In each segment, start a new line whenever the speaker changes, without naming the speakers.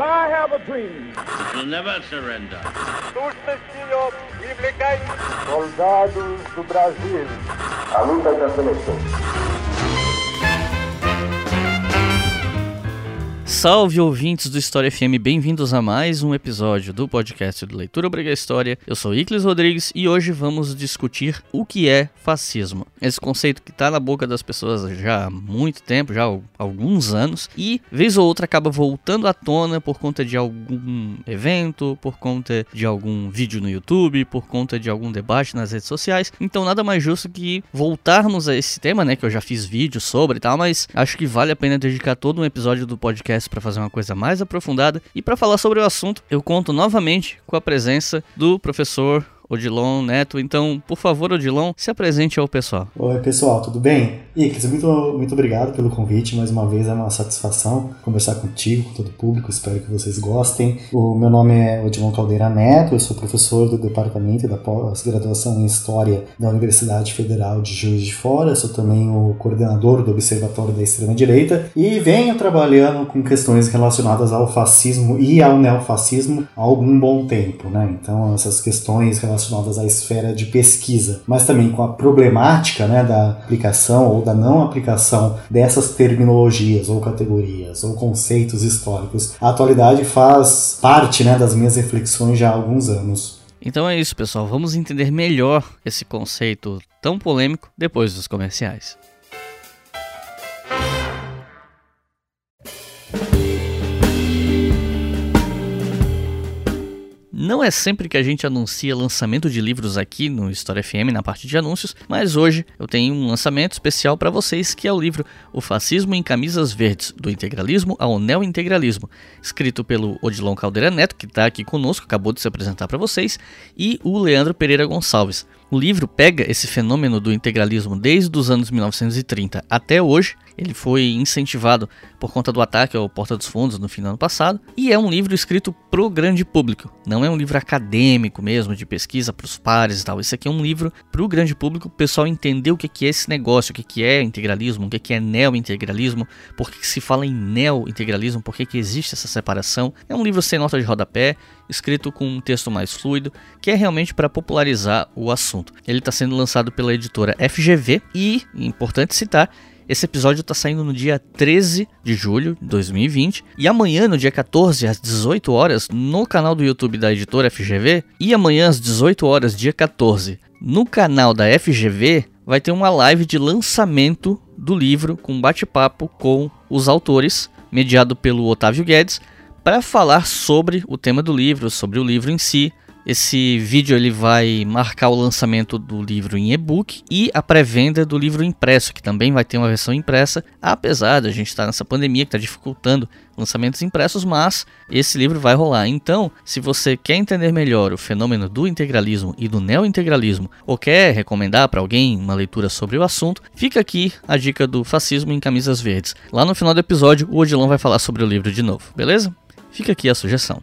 I have a dream.
We'll never surrender.
Soldados do Brasil. A luta da seleção.
Salve ouvintes do História FM, bem-vindos a mais um episódio do podcast do Leitura Obriga História. Eu sou Iclis Rodrigues e hoje vamos discutir o que é fascismo. Esse conceito que está na boca das pessoas já há muito tempo, já há alguns anos, e vez ou outra acaba voltando à tona por conta de algum evento, por conta de algum vídeo no YouTube, por conta de algum debate nas redes sociais. Então nada mais justo que voltarmos a esse tema, né, que eu já fiz vídeo sobre e tal, mas acho que vale a pena dedicar todo um episódio do podcast para fazer uma coisa mais aprofundada. E para falar sobre o assunto, eu conto novamente com a presença do professor Odilon Neto. Então, por favor, Odilon, se apresente ao pessoal.
Oi, pessoal, tudo bem? Iclis, muito, muito obrigado pelo convite. Mais uma vez é uma satisfação conversar contigo, com todo o público. Espero que vocês gostem. O meu nome é Odilon Caldeira Neto, eu sou professor do Departamento da Pós-Graduação em História da Universidade Federal de Juiz de Fora. Sou também o coordenador do Observatório da Extrema-Direita e venho trabalhando com questões relacionadas ao fascismo e ao neofascismo há algum bom tempo. Né? Então, essas questões relacionadas à esfera de pesquisa, mas também com a problemática né, da aplicação ou da não aplicação dessas terminologias ou categorias ou conceitos históricos. A atualidade faz parte né, das minhas reflexões já há alguns anos.
Então é isso, pessoal. Vamos entender melhor esse conceito tão polêmico depois dos comerciais. Não é sempre que a gente anuncia lançamento de livros aqui no História FM na parte de anúncios, mas hoje eu tenho um lançamento especial para vocês que é o livro O Fascismo em Camisas Verdes, do integralismo ao neointegralismo, escrito pelo Odilon Caldeira Neto, que está aqui conosco, acabou de se apresentar para vocês, e o Leandro Pereira Gonçalves. O livro pega esse fenômeno do integralismo desde os anos 1930 até hoje. Ele foi incentivado por conta do ataque ao Porta dos Fundos no fim do ano passado. E é um livro escrito para o grande público. Não é um livro acadêmico mesmo, de pesquisa para os pares e tal. Isso aqui é um livro para o grande público, o pessoal entender o que é esse negócio, o que é integralismo, o que é neo-integralismo, por que se fala em neo-integralismo, por que existe essa separação. É um livro sem nota de rodapé, escrito com um texto mais fluido, que é realmente para popularizar o assunto. Ele está sendo lançado pela editora FGV e, importante citar, esse episódio está saindo no dia 13 de julho de 2020 e amanhã, no dia 14, às 18 horas, no canal do YouTube da editora FGV e amanhã às 18 horas, dia 14, no canal da FGV, vai ter uma live de lançamento do livro com bate-papo com os autores, mediado pelo Otávio Guedes, para falar sobre o tema do livro, sobre o livro em si. Esse vídeo ele vai marcar o lançamento do livro em e-book e a pré-venda do livro impresso, que também vai ter uma versão impressa, apesar de a gente estar nessa pandemia que está dificultando lançamentos impressos, mas esse livro vai rolar. Então, se você quer entender melhor o fenômeno do integralismo e do neo-integralismo, ou quer recomendar para alguém uma leitura sobre o assunto, fica aqui a dica do fascismo em camisas verdes. Lá no final do episódio, o Odilon vai falar sobre o livro de novo, beleza? Fica aqui a sugestão.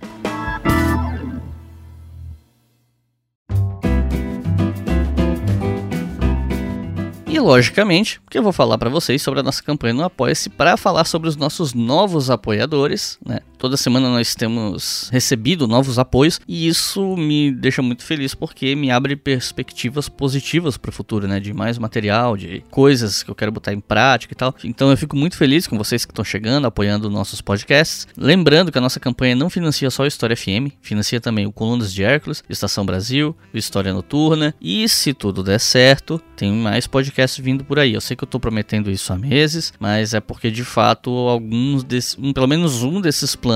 E logicamente, que eu vou falar para vocês sobre a nossa campanha no Apoia-se para falar sobre os nossos novos apoiadores, né? Toda semana nós temos recebido novos apoios e isso me deixa muito feliz porque me abre perspectivas positivas para o futuro, né? De mais material, de coisas que eu quero botar em prática e tal. Então eu fico muito feliz com vocês que estão chegando, apoiando nossos podcasts. Lembrando que a nossa campanha não financia só o História FM, financia também o Colunas de Hércules, Estação Brasil, História Noturna e se tudo der certo, tem mais podcasts vindo por aí. Eu sei que eu tô prometendo isso há meses, mas é porque de fato alguns desses, um, pelo menos um desses planos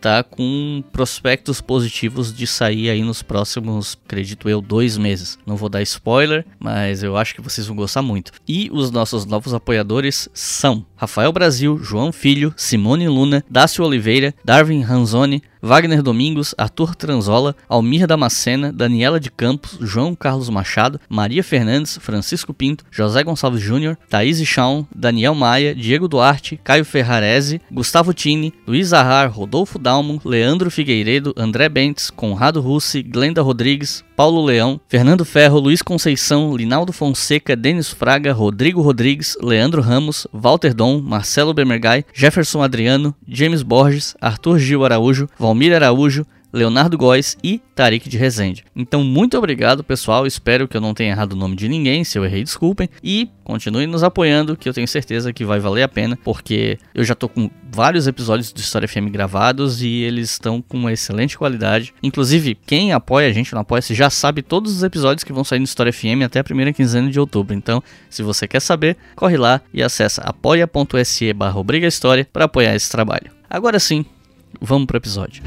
tá com prospectos positivos de sair aí nos próximos, acredito eu, dois meses. Não vou dar spoiler, mas eu acho que vocês vão gostar muito. E os nossos novos apoiadores são Rafael Brasil, João Filho, Simone Luna, Dácio Oliveira, Darwin Ranzoni, Wagner Domingos, Arthur Tranzola, Almir Damascena, Daniela de Campos, João Carlos Machado, Maria Fernandes, Francisco Pinto, José Gonçalves Júnior, Thaís Chaum, Daniel Maia, Diego Duarte, Caio Ferrarese, Gustavo Tini, Luiz Arrar, Rodolfo Dalmo, Leandro Figueiredo, André Bentes, Conrado Russi, Glenda Rodrigues, Paulo Leão, Fernando Ferro, Luiz Conceição, Linaldo Fonseca, Denis Fraga, Rodrigo Rodrigues, Leandro Ramos, Walter Dom, Marcelo Bemergai, Jefferson Adriano, James Borges, Arthur Gil Araújo, Valmir Araújo, Leonardo Góes e Tarik de Rezende. Então, muito obrigado, pessoal. Espero que eu não tenha errado o nome de ninguém. Se eu errei, desculpem. E continuem nos apoiando, que eu tenho certeza que vai valer a pena, porque eu já tô com vários episódios do História FM gravados e eles estão com uma excelente qualidade. Inclusive, quem apoia a gente no Apoia-se já sabe todos os episódios que vão sair no História FM até a primeira quinzena de outubro. Então, se você quer saber, corre lá e acessa apoia.se barra para apoiar esse trabalho. Agora sim, vamos pro episódio.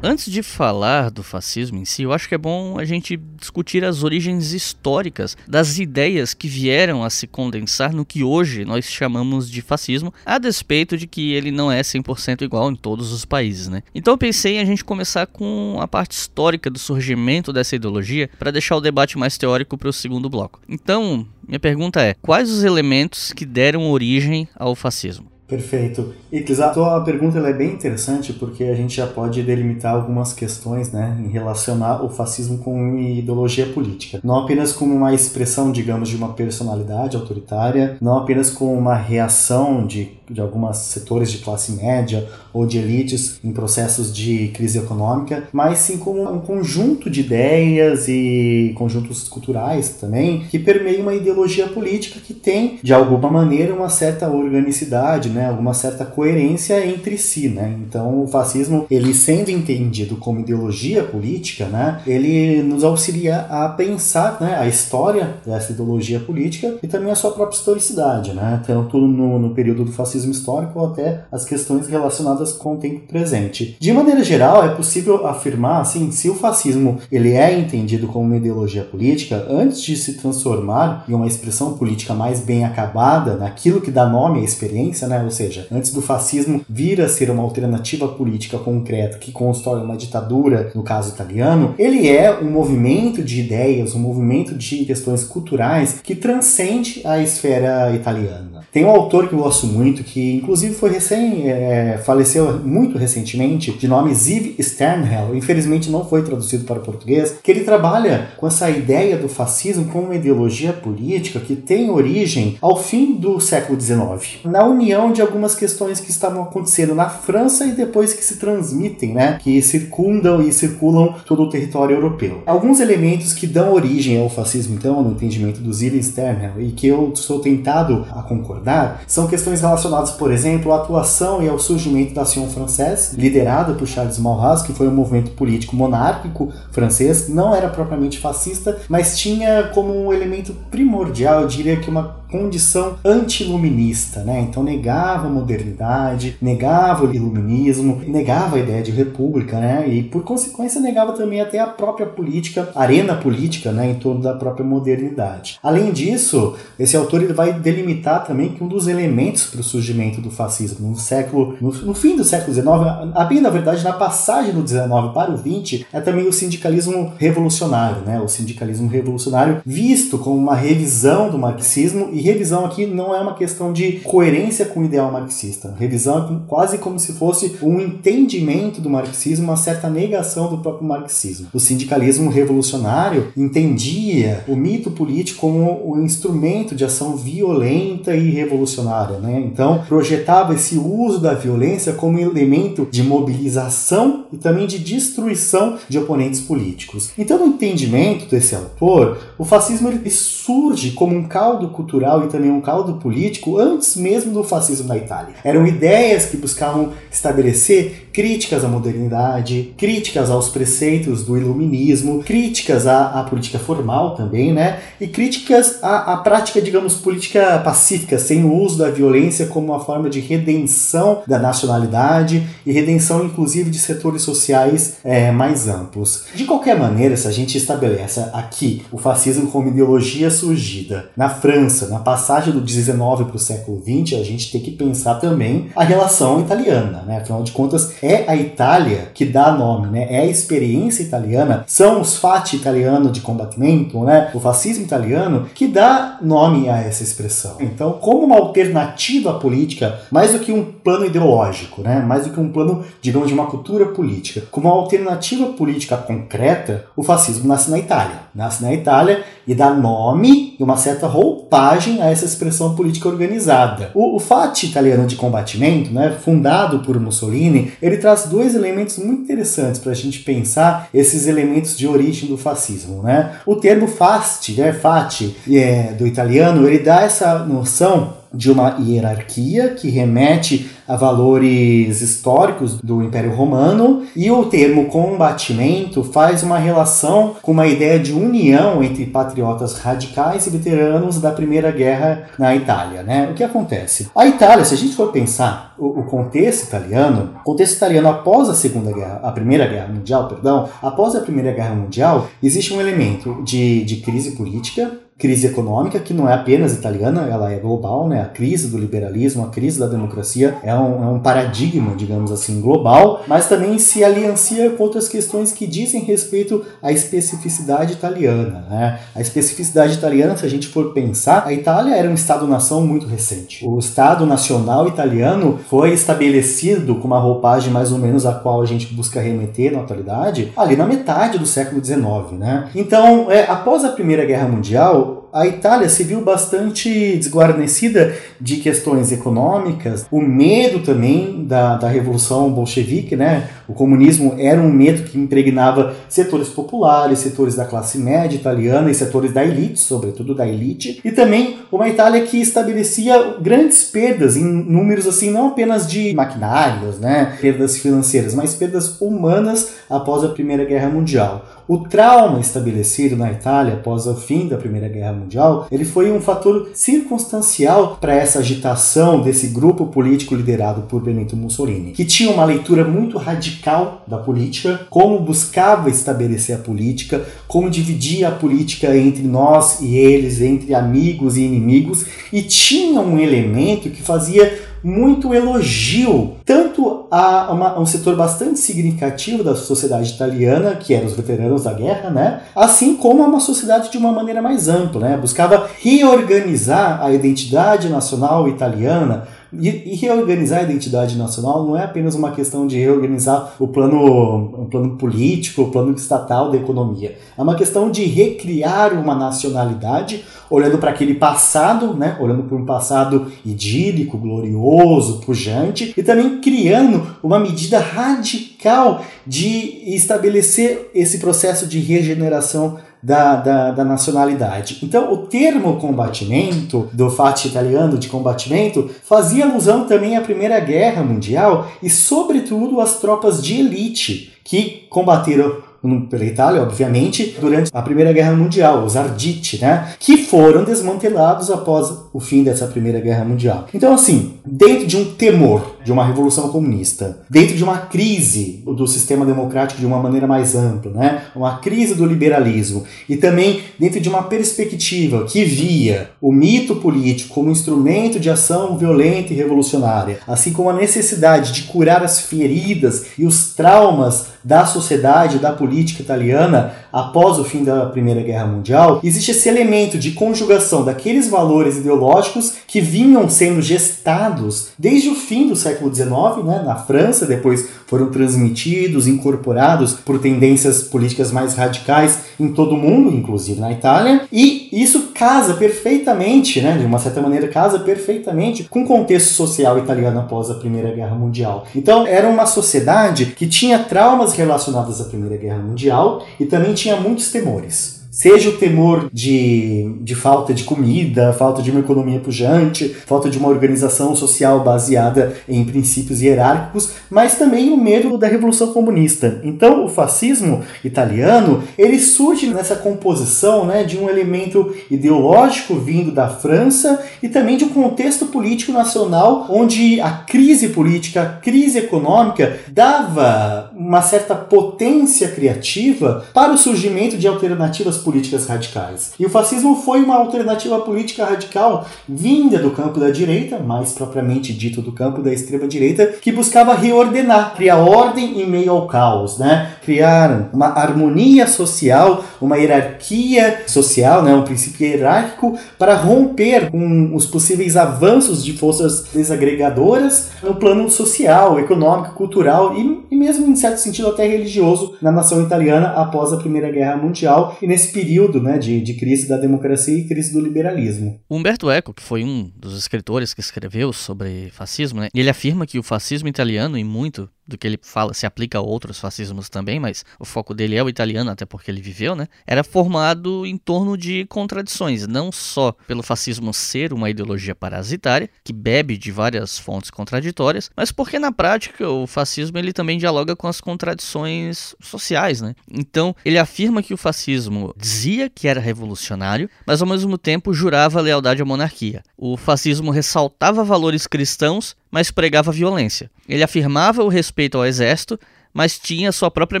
Antes de falar do fascismo em si, eu acho que é bom a gente discutir as origens históricas das ideias que vieram a se condensar no que hoje nós chamamos de fascismo, a despeito de que ele não é 100% igual em todos os países, né? Então eu pensei em a gente começar com a parte histórica do surgimento dessa ideologia para deixar o debate mais teórico para o segundo bloco. Então, minha pergunta é: quais os elementos que deram origem ao fascismo?
Perfeito. E a tua pergunta é bem interessante porque a gente já pode delimitar algumas questões né, em relacionar o fascismo com ideologia política. Não apenas como uma expressão, digamos, de uma personalidade autoritária, não apenas como uma reação de, de alguns setores de classe média ou de elites em processos de crise econômica, mas sim como um conjunto de ideias e conjuntos culturais também que permeiam uma ideologia política que tem, de alguma maneira, uma certa organicidade, né, alguma certa coerência entre si, né? Então, o fascismo, ele sendo entendido como ideologia política, né, ele nos auxilia a pensar, né, a história dessa ideologia política e também a sua própria historicidade, né? Tanto no, no período do fascismo histórico até as questões relacionadas com o tempo presente. De maneira geral, é possível afirmar, assim, se o fascismo ele é entendido como uma ideologia política, antes de se transformar em uma expressão política mais bem acabada, naquilo que dá nome à experiência, né? Ou seja, antes do fascismo vir a ser uma alternativa política concreta que constrói uma ditadura, no caso italiano, ele é um movimento de ideias, um movimento de questões culturais que transcende a esfera italiana. Tem um autor que eu gosto muito, que inclusive foi recém, é, faleceu muito recentemente, de nome Ziv Sternhell, infelizmente não foi traduzido para o português, que ele trabalha com essa ideia do fascismo como uma ideologia política que tem origem ao fim do século XIX, na união de algumas questões que estavam acontecendo na França e depois que se transmitem, né, que circundam e circulam todo o território europeu. Alguns elementos que dão origem ao fascismo, então, no entendimento do Ziv Sternhell, e que eu sou tentado a concordar, são questões relacionadas, por exemplo, à atuação e ao surgimento da Action Française, liderada por Charles Maurras, que foi um movimento político monárquico francês, não era propriamente fascista, mas tinha como um elemento primordial, eu diria que uma condição antiluminista, né? Então negava a modernidade, negava o iluminismo, negava a ideia de república, né? E por consequência negava também até a própria política, arena política, né? Em torno da própria modernidade. Além disso, esse autor ele vai delimitar também que um dos elementos para o surgimento do fascismo no século, no, no fim do século XIX, a bem na verdade na passagem do XIX para o XX, é também o sindicalismo revolucionário, né? O sindicalismo revolucionário visto como uma revisão do marxismo e revisão aqui não é uma questão de coerência com o ideal marxista. Revisão é quase como se fosse um entendimento do marxismo, uma certa negação do próprio marxismo. O sindicalismo revolucionário entendia o mito político como um instrumento de ação violenta e revolucionária. Né? Então, projetava esse uso da violência como elemento de mobilização e também de destruição de oponentes políticos. Então, no entendimento desse autor, o fascismo ele surge como um caldo cultural e também um caldo político antes mesmo do fascismo na Itália. Eram ideias que buscavam estabelecer críticas à modernidade, críticas aos preceitos do iluminismo, críticas à, à política formal também, né? E críticas à, à prática, digamos, política pacífica, sem o uso da violência como uma forma de redenção da nacionalidade e redenção, inclusive, de setores sociais é, mais amplos. De qualquer maneira, se a gente estabelece aqui o fascismo como ideologia surgida na França, na passagem do 19 para o século 20, a gente tem que pensar também a relação italiana, né? Afinal de contas, é a Itália que dá nome, né? É a experiência italiana, são os fatti italiano de combatimento, né? O fascismo italiano que dá nome a essa expressão. Então, como uma alternativa política, mais do que um plano ideológico, né? Mais do que um plano, digamos, de uma cultura política, como uma alternativa política concreta, o fascismo nasce na Itália. Nasce na Itália e dá nome e uma certa roupagem a essa expressão política organizada. O, o italiano de combatimento, né, fundado por Mussolini, ele traz dois elementos muito interessantes para a gente pensar esses elementos de origem do fascismo. Né? O termo FAST, né, FAT, é, do italiano, ele dá essa noção de uma hierarquia que remete a valores históricos do Império Romano, e o termo combatimento faz uma relação com uma ideia de união entre patriotas radicais e veteranos da Primeira Guerra na Itália. Né? O que acontece? A Itália, se a gente for pensar o, o contexto italiano, o contexto italiano após a Segunda Guerra, a Primeira Guerra Mundial, perdão, após a Primeira Guerra Mundial, existe um elemento de, de crise política, crise econômica que não é apenas italiana, ela é global, né? A crise do liberalismo, a crise da democracia é um, é um paradigma, digamos assim, global, mas também se aliancia com outras questões que dizem respeito à especificidade italiana, né? A especificidade italiana, se a gente for pensar, a Itália era um Estado-nação muito recente. O Estado Nacional italiano foi estabelecido com uma roupagem mais ou menos a qual a gente busca remeter na atualidade, ali na metade do século XIX, né? Então, é, após a Primeira Guerra Mundial, a Itália se viu bastante desguarnecida de questões econômicas, o medo também da, da Revolução Bolchevique, né? O comunismo era um medo que impregnava setores populares, setores da classe média italiana e setores da elite, sobretudo da elite, e também uma Itália que estabelecia grandes perdas em números assim, não apenas de maquinários, né? Perdas financeiras, mas perdas humanas após a Primeira Guerra Mundial. O trauma estabelecido na Itália após o fim da Primeira Guerra Mundial, ele foi um fator circunstancial para essa agitação desse grupo político liderado por Benito Mussolini, que tinha uma leitura muito radical da política, como buscava estabelecer a política, como dividia a política entre nós e eles, entre amigos e inimigos, e tinha um elemento que fazia muito elogio tanto a, uma, a, um setor bastante significativo da sociedade italiana, que eram os veteranos da guerra, né? assim como a uma sociedade de uma maneira mais ampla. Né? Buscava reorganizar a identidade nacional italiana, e, reorganizar a identidade nacional não é apenas uma questão de reorganizar o plano, o plano político, o plano estatal da economia. É uma questão de recriar uma nacionalidade olhando para aquele passado, né? olhando para um passado idílico, glorioso, pujante, e também criando uma medida radical de estabelecer esse processo de regeneração da, da, da, nacionalidade. Então, o termo combatimento, do fato italiano de combatimento, fazia alusão também à Primeira Guerra Mundial e, sobretudo, às tropas de elite que combateram pela Itália, obviamente, durante a Primeira Guerra Mundial, os Arditi, né? Que foram desmantelados após o fim dessa Primeira Guerra Mundial. Então, assim, dentro de um temor de uma revolução comunista, dentro de uma crise do sistema democrático de uma maneira mais ampla, né? Uma crise do liberalismo e também dentro de uma perspectiva que via o mito político como instrumento de ação violenta e revolucionária, assim como a necessidade de curar as feridas e os traumas da sociedade, da política italiana após o fim da Primeira Guerra Mundial, existe esse elemento de conjugação daqueles valores ideológicos que vinham sendo gestados desde o fim do século XIX, né, na França, depois foram transmitidos, incorporados por tendências políticas mais radicais em todo o mundo, inclusive na Itália, e isso casa perfeitamente, né, de uma certa maneira, casa perfeitamente com o contexto social italiano após a Primeira Guerra Mundial. Então, era uma sociedade que tinha traumas relacionados à Primeira Guerra Mundial e também tinha muitos temores seja o temor de, de falta de comida, falta de uma economia pujante, falta de uma organização social baseada em princípios hierárquicos, mas também o medo da Revolução Comunista. Então, o fascismo italiano, ele surge nessa composição né, de um elemento ideológico vindo da França e também de um contexto político nacional onde a crise política, a crise econômica dava uma certa potência criativa para o surgimento de alternativas políticas radicais. E o fascismo foi uma alternativa política radical vinda do campo da direita, mais propriamente dito do campo da extrema direita, que buscava reordenar, criar ordem em meio ao caos, né? Criar uma harmonia social, uma hierarquia social, né? um princípio hierárquico para romper com os possíveis avanços de forças desagregadoras no plano social, econômico, cultural e, e mesmo em certo sentido até religioso na nação italiana após a Primeira Guerra Mundial e nesse período né, de, de crise da democracia e crise do liberalismo.
Humberto Eco, que foi um dos escritores que escreveu sobre fascismo, né, ele afirma que o fascismo italiano, e muito do que ele fala se aplica a outros fascismos também, mas o foco dele é o italiano, até porque ele viveu, né? Era formado em torno de contradições, não só pelo fascismo ser uma ideologia parasitária, que bebe de várias fontes contraditórias, mas porque na prática o fascismo ele também dialoga com as contradições sociais, né? Então, ele afirma que o fascismo dizia que era revolucionário, mas ao mesmo tempo jurava lealdade à monarquia. O fascismo ressaltava valores cristãos, mas pregava violência. Ele afirmava o respeito ao exército, mas tinha sua própria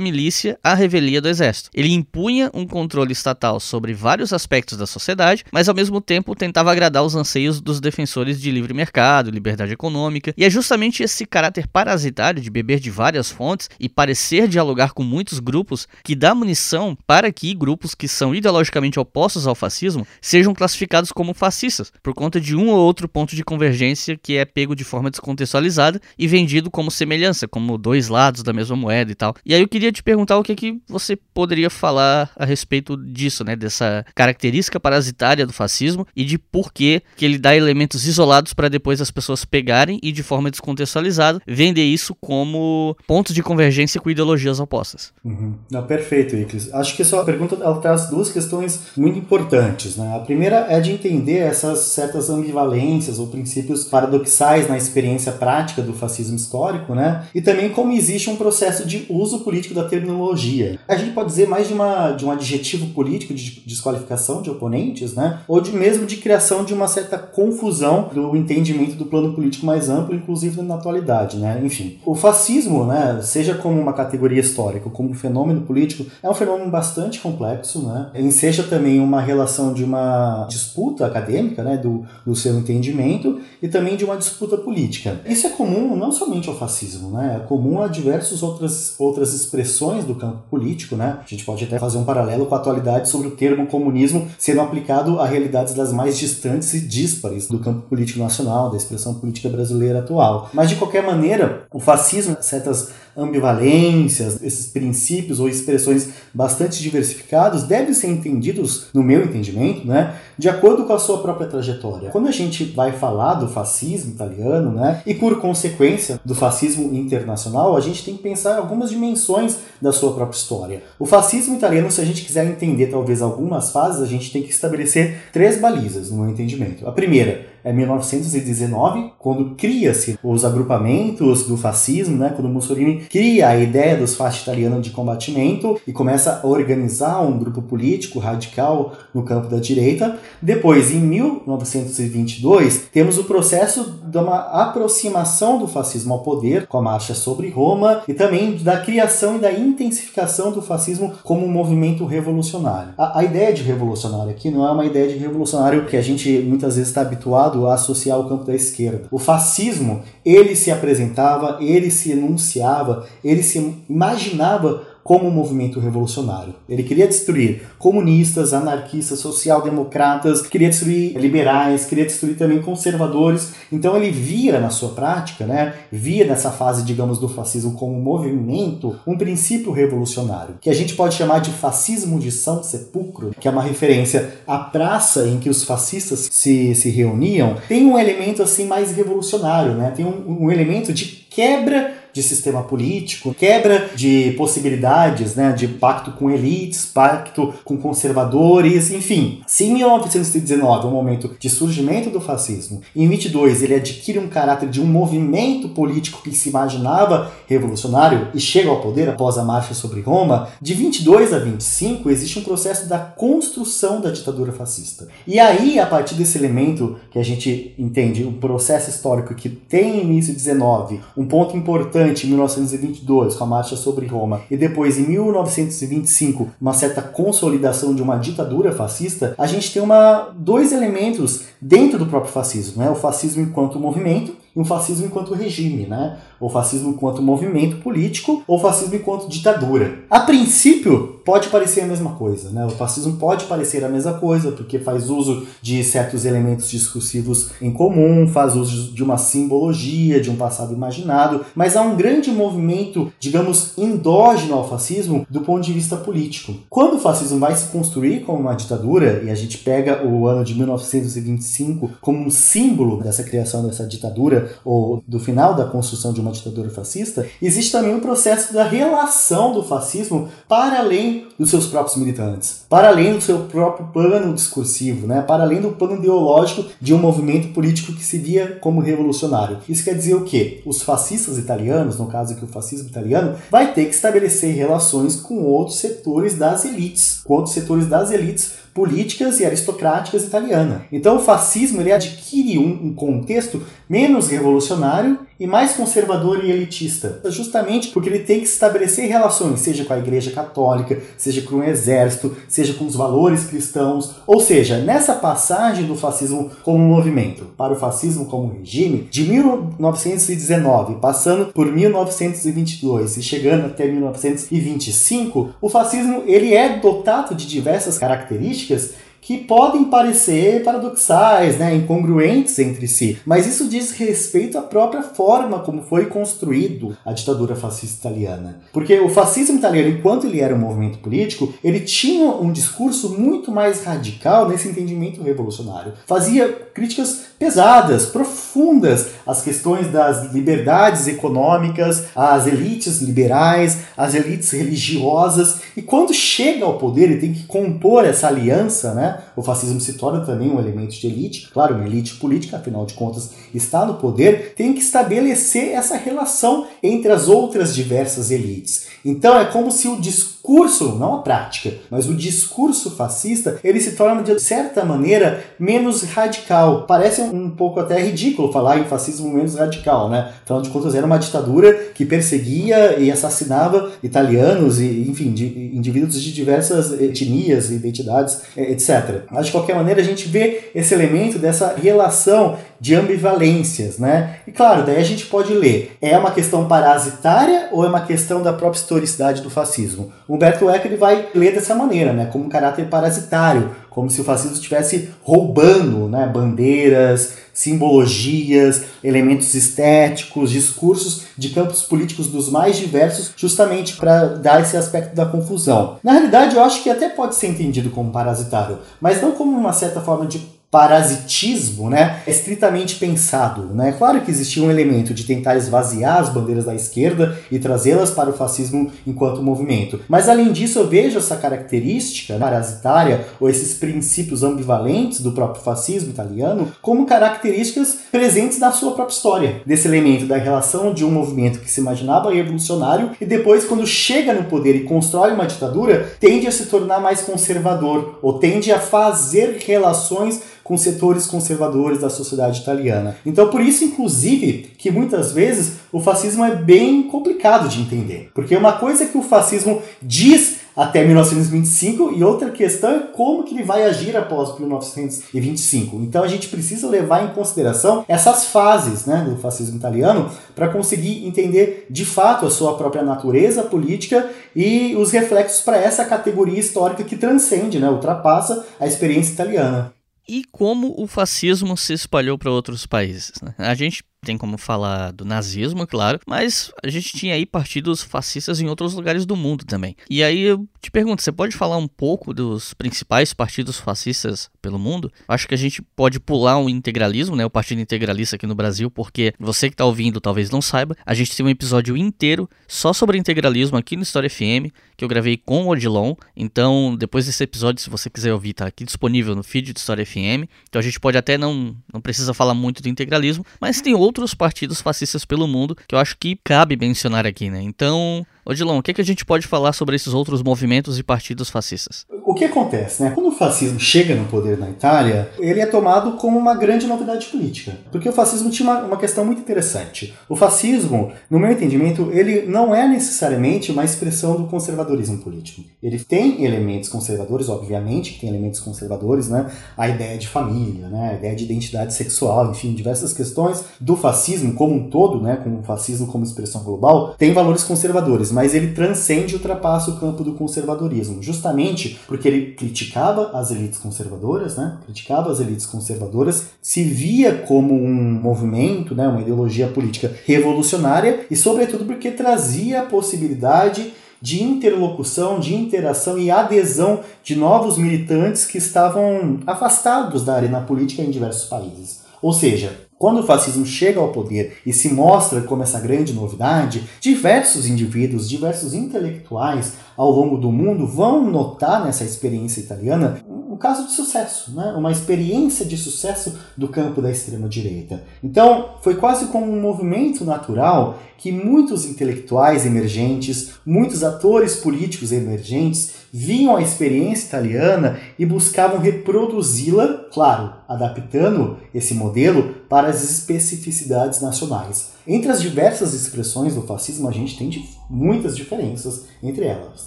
milícia, a revelia do exército. Ele impunha um controle estatal sobre vários aspectos da sociedade, mas ao mesmo tempo tentava agradar os anseios dos defensores de livre mercado, liberdade econômica, e é justamente esse caráter parasitário de beber de várias fontes e parecer dialogar com muitos grupos que dá munição para que grupos que são ideologicamente opostos ao fascismo sejam classificados como fascistas, por conta de um ou outro ponto de convergência que é pego de forma descontextualizada e vendido como semelhança, como dois lados da mesma moeda e tal. E aí eu queria te perguntar o que, que você poderia falar a respeito disso, né? Dessa característica parasitária do fascismo e de por que, que ele dá elementos isolados para depois as pessoas pegarem e de forma descontextualizada vender isso como pontos de convergência com ideologias opostas.
Uhum. Não, perfeito, Iclis. Acho que essa pergunta ela traz duas questões muito importantes. Né? A primeira é de entender essas certas ambivalências ou princípios paradoxais na experiência prática do fascismo histórico, né? E também como existe um processo processo de uso político da terminologia. A gente pode dizer mais de, uma, de um adjetivo político de desqualificação de oponentes, né? ou de mesmo de criação de uma certa confusão do entendimento do plano político mais amplo, inclusive na atualidade. Né? Enfim, o fascismo, né, seja como uma categoria histórica, como um fenômeno político, é um fenômeno bastante complexo, né? enseja também uma relação de uma disputa acadêmica né, do, do seu entendimento e também de uma disputa política. Isso é comum não somente ao fascismo, né? é comum a diversos outros outras, outras expressões do campo político, né? A gente pode até fazer um paralelo com a atualidade sobre o termo comunismo sendo aplicado a realidades das mais distantes e díspares do campo político nacional, da expressão política brasileira atual. Mas de qualquer maneira, o fascismo, certas ambivalências, esses princípios ou expressões bastante diversificados devem ser entendidos, no meu entendimento, né, de acordo com a sua própria trajetória. Quando a gente vai falar do fascismo italiano, né, e por consequência do fascismo internacional, a gente tem que pensar algumas dimensões da sua própria história. O fascismo italiano, se a gente quiser entender talvez algumas fases, a gente tem que estabelecer três balizas, no meu entendimento. A primeira é 1919, quando cria-se os agrupamentos do fascismo, né, quando Mussolini cria a ideia dos fascistas italianos de combatimento e começa a organizar um grupo político radical no campo da direita. Depois, em 1922, temos o processo de uma aproximação do fascismo ao poder, com a marcha sobre Roma, e também da criação e da intensificação do fascismo como um movimento revolucionário. A, a ideia de revolucionário aqui não é uma ideia de revolucionário que a gente muitas vezes está habituado a associar ao campo da esquerda. O fascismo, ele se apresentava, ele se enunciava, ele se imaginava como um movimento revolucionário. Ele queria destruir comunistas, anarquistas, social-democratas, queria destruir liberais, queria destruir também conservadores. Então ele via na sua prática, né, via nessa fase, digamos, do fascismo como um movimento, um princípio revolucionário, que a gente pode chamar de fascismo de São Sepulcro, que é uma referência à praça em que os fascistas se, se reuniam, tem um elemento assim mais revolucionário, né? Tem um, um elemento de quebra de sistema político, quebra de possibilidades, né, de pacto com elites, pacto com conservadores, enfim. Se em 1919 é um momento de surgimento do fascismo, em 22 ele adquire um caráter de um movimento político que se imaginava revolucionário e chega ao poder após a marcha sobre Roma, de 22 a 25 existe um processo da construção da ditadura fascista. E aí, a partir desse elemento que a gente entende, um processo histórico que tem início em 19, um ponto importante em 1922 com a marcha sobre Roma e depois em 1925 uma certa consolidação de uma ditadura fascista, a gente tem uma dois elementos dentro do próprio fascismo, né? O fascismo enquanto movimento e um fascismo enquanto regime, né? Ou fascismo enquanto movimento político, ou fascismo enquanto ditadura. A princípio, pode parecer a mesma coisa, né? O fascismo pode parecer a mesma coisa, porque faz uso de certos elementos discursivos em comum, faz uso de uma simbologia, de um passado imaginado, mas há um grande movimento, digamos, endógeno ao fascismo do ponto de vista político. Quando o fascismo vai se construir como uma ditadura, e a gente pega o ano de 1925 como um símbolo dessa criação dessa ditadura, ou do final da construção de uma ditadura fascista, existe também o processo da relação do fascismo para além dos seus próprios militantes, para além do seu próprio plano discursivo, né? para além do plano ideológico de um movimento político que se via como revolucionário. Isso quer dizer o quê? Os fascistas italianos, no caso aqui o fascismo italiano, vai ter que estabelecer relações com outros setores das elites, com outros setores das elites políticas e aristocráticas italiana. Então o fascismo ele adquire um, um contexto menos revolucionário e mais conservador e elitista, justamente porque ele tem que estabelecer relações, seja com a Igreja Católica, seja com o exército, seja com os valores cristãos, ou seja, nessa passagem do fascismo como movimento para o fascismo como regime, de 1919 passando por 1922 e chegando até 1925, o fascismo ele é dotado de diversas características que podem parecer paradoxais, né, incongruentes entre si, mas isso diz respeito à própria forma como foi construído a ditadura fascista italiana. Porque o fascismo italiano, enquanto ele era um movimento político, ele tinha um discurso muito mais radical nesse entendimento revolucionário. Fazia críticas pesadas, profundas às questões das liberdades econômicas, às elites liberais, às elites religiosas, e quando chega ao poder e tem que compor essa aliança, né, o fascismo se torna também um elemento de elite, claro, uma elite política, afinal de contas está no poder, tem que estabelecer essa relação entre as outras diversas elites. Então é como se o discurso, não a prática, mas o discurso fascista, ele se torna de certa maneira menos radical. Parece um pouco até ridículo falar em fascismo menos radical, né? Afinal de contas era uma ditadura que perseguia e assassinava italianos e, enfim, de, indivíduos de diversas etnias, identidades, etc. Mas de qualquer maneira a gente vê esse elemento dessa relação de ambivalências, né? E claro, daí a gente pode ler, é uma questão parasitária ou é uma questão da própria historicidade do fascismo? Humberto Eco ele vai ler dessa maneira, né? Como um caráter parasitário, como se o fascismo estivesse roubando, né? Bandeiras, simbologias, elementos estéticos, discursos de campos políticos dos mais diversos, justamente para dar esse aspecto da confusão. Na realidade, eu acho que até pode ser entendido como parasitário, mas não como uma certa forma de parasitismo, né, é estritamente pensado, né? Claro que existia um elemento de tentar esvaziar as bandeiras da esquerda e trazê-las para o fascismo enquanto movimento. Mas além disso, eu vejo essa característica parasitária ou esses princípios ambivalentes do próprio fascismo italiano como características presentes na sua própria história. Desse elemento da relação de um movimento que se imaginava revolucionário e depois quando chega no poder e constrói uma ditadura, tende a se tornar mais conservador ou tende a fazer relações com setores conservadores da sociedade italiana. Então, por isso, inclusive, que muitas vezes o fascismo é bem complicado de entender. Porque uma coisa que o fascismo diz até 1925 e outra questão é como que ele vai agir após 1925. Então a gente precisa levar em consideração essas fases né, do fascismo italiano para conseguir entender de fato a sua própria natureza política e os reflexos para essa categoria histórica que transcende, né, ultrapassa a experiência italiana
e como o fascismo se espalhou para outros países. Né? A gente tem como falar do nazismo, claro, mas a gente tinha aí partidos fascistas em outros lugares do mundo também. E aí eu te pergunto, você pode falar um pouco dos principais partidos fascistas pelo mundo? Acho que a gente pode pular o integralismo, né, o Partido Integralista aqui no Brasil, porque você que está ouvindo talvez não saiba, a gente tem um episódio inteiro só sobre integralismo aqui no História FM, que eu gravei com o Odilon. Então, depois desse episódio, se você quiser ouvir, tá aqui disponível no feed de História FM. Então a gente pode até não, não precisa falar muito do integralismo, mas tem outros partidos fascistas pelo mundo que eu acho que cabe mencionar aqui, né? Então, Odilon, o que, é que a gente pode falar sobre esses outros movimentos e partidos fascistas?
O que acontece, né? Quando o fascismo chega no poder na Itália, ele é tomado como uma grande novidade política. Porque o fascismo tinha uma, uma questão muito interessante. O fascismo, no meu entendimento, ele não é necessariamente uma expressão do conservadorismo político. Ele tem elementos conservadores, obviamente, que tem elementos conservadores, né? A ideia de família, né? A ideia de identidade sexual, enfim, diversas questões do fascismo como um todo, né? Com o fascismo como expressão global, tem valores conservadores mas ele transcende e ultrapassa o campo do conservadorismo, justamente porque ele criticava as elites conservadoras, né? criticava as elites conservadoras, se via como um movimento, né? uma ideologia política revolucionária e, sobretudo, porque trazia a possibilidade de interlocução, de interação e adesão de novos militantes que estavam afastados da arena política em diversos países. Ou seja, quando o fascismo chega ao poder e se mostra como essa grande novidade, diversos indivíduos, diversos intelectuais ao longo do mundo vão notar nessa experiência italiana caso de sucesso, né? uma experiência de sucesso do campo da extrema-direita. Então, foi quase como um movimento natural que muitos intelectuais emergentes, muitos atores políticos emergentes viam a experiência italiana e buscavam reproduzi-la, claro, adaptando esse modelo para as especificidades nacionais. Entre as diversas expressões do fascismo, a gente tem muitas diferenças entre elas.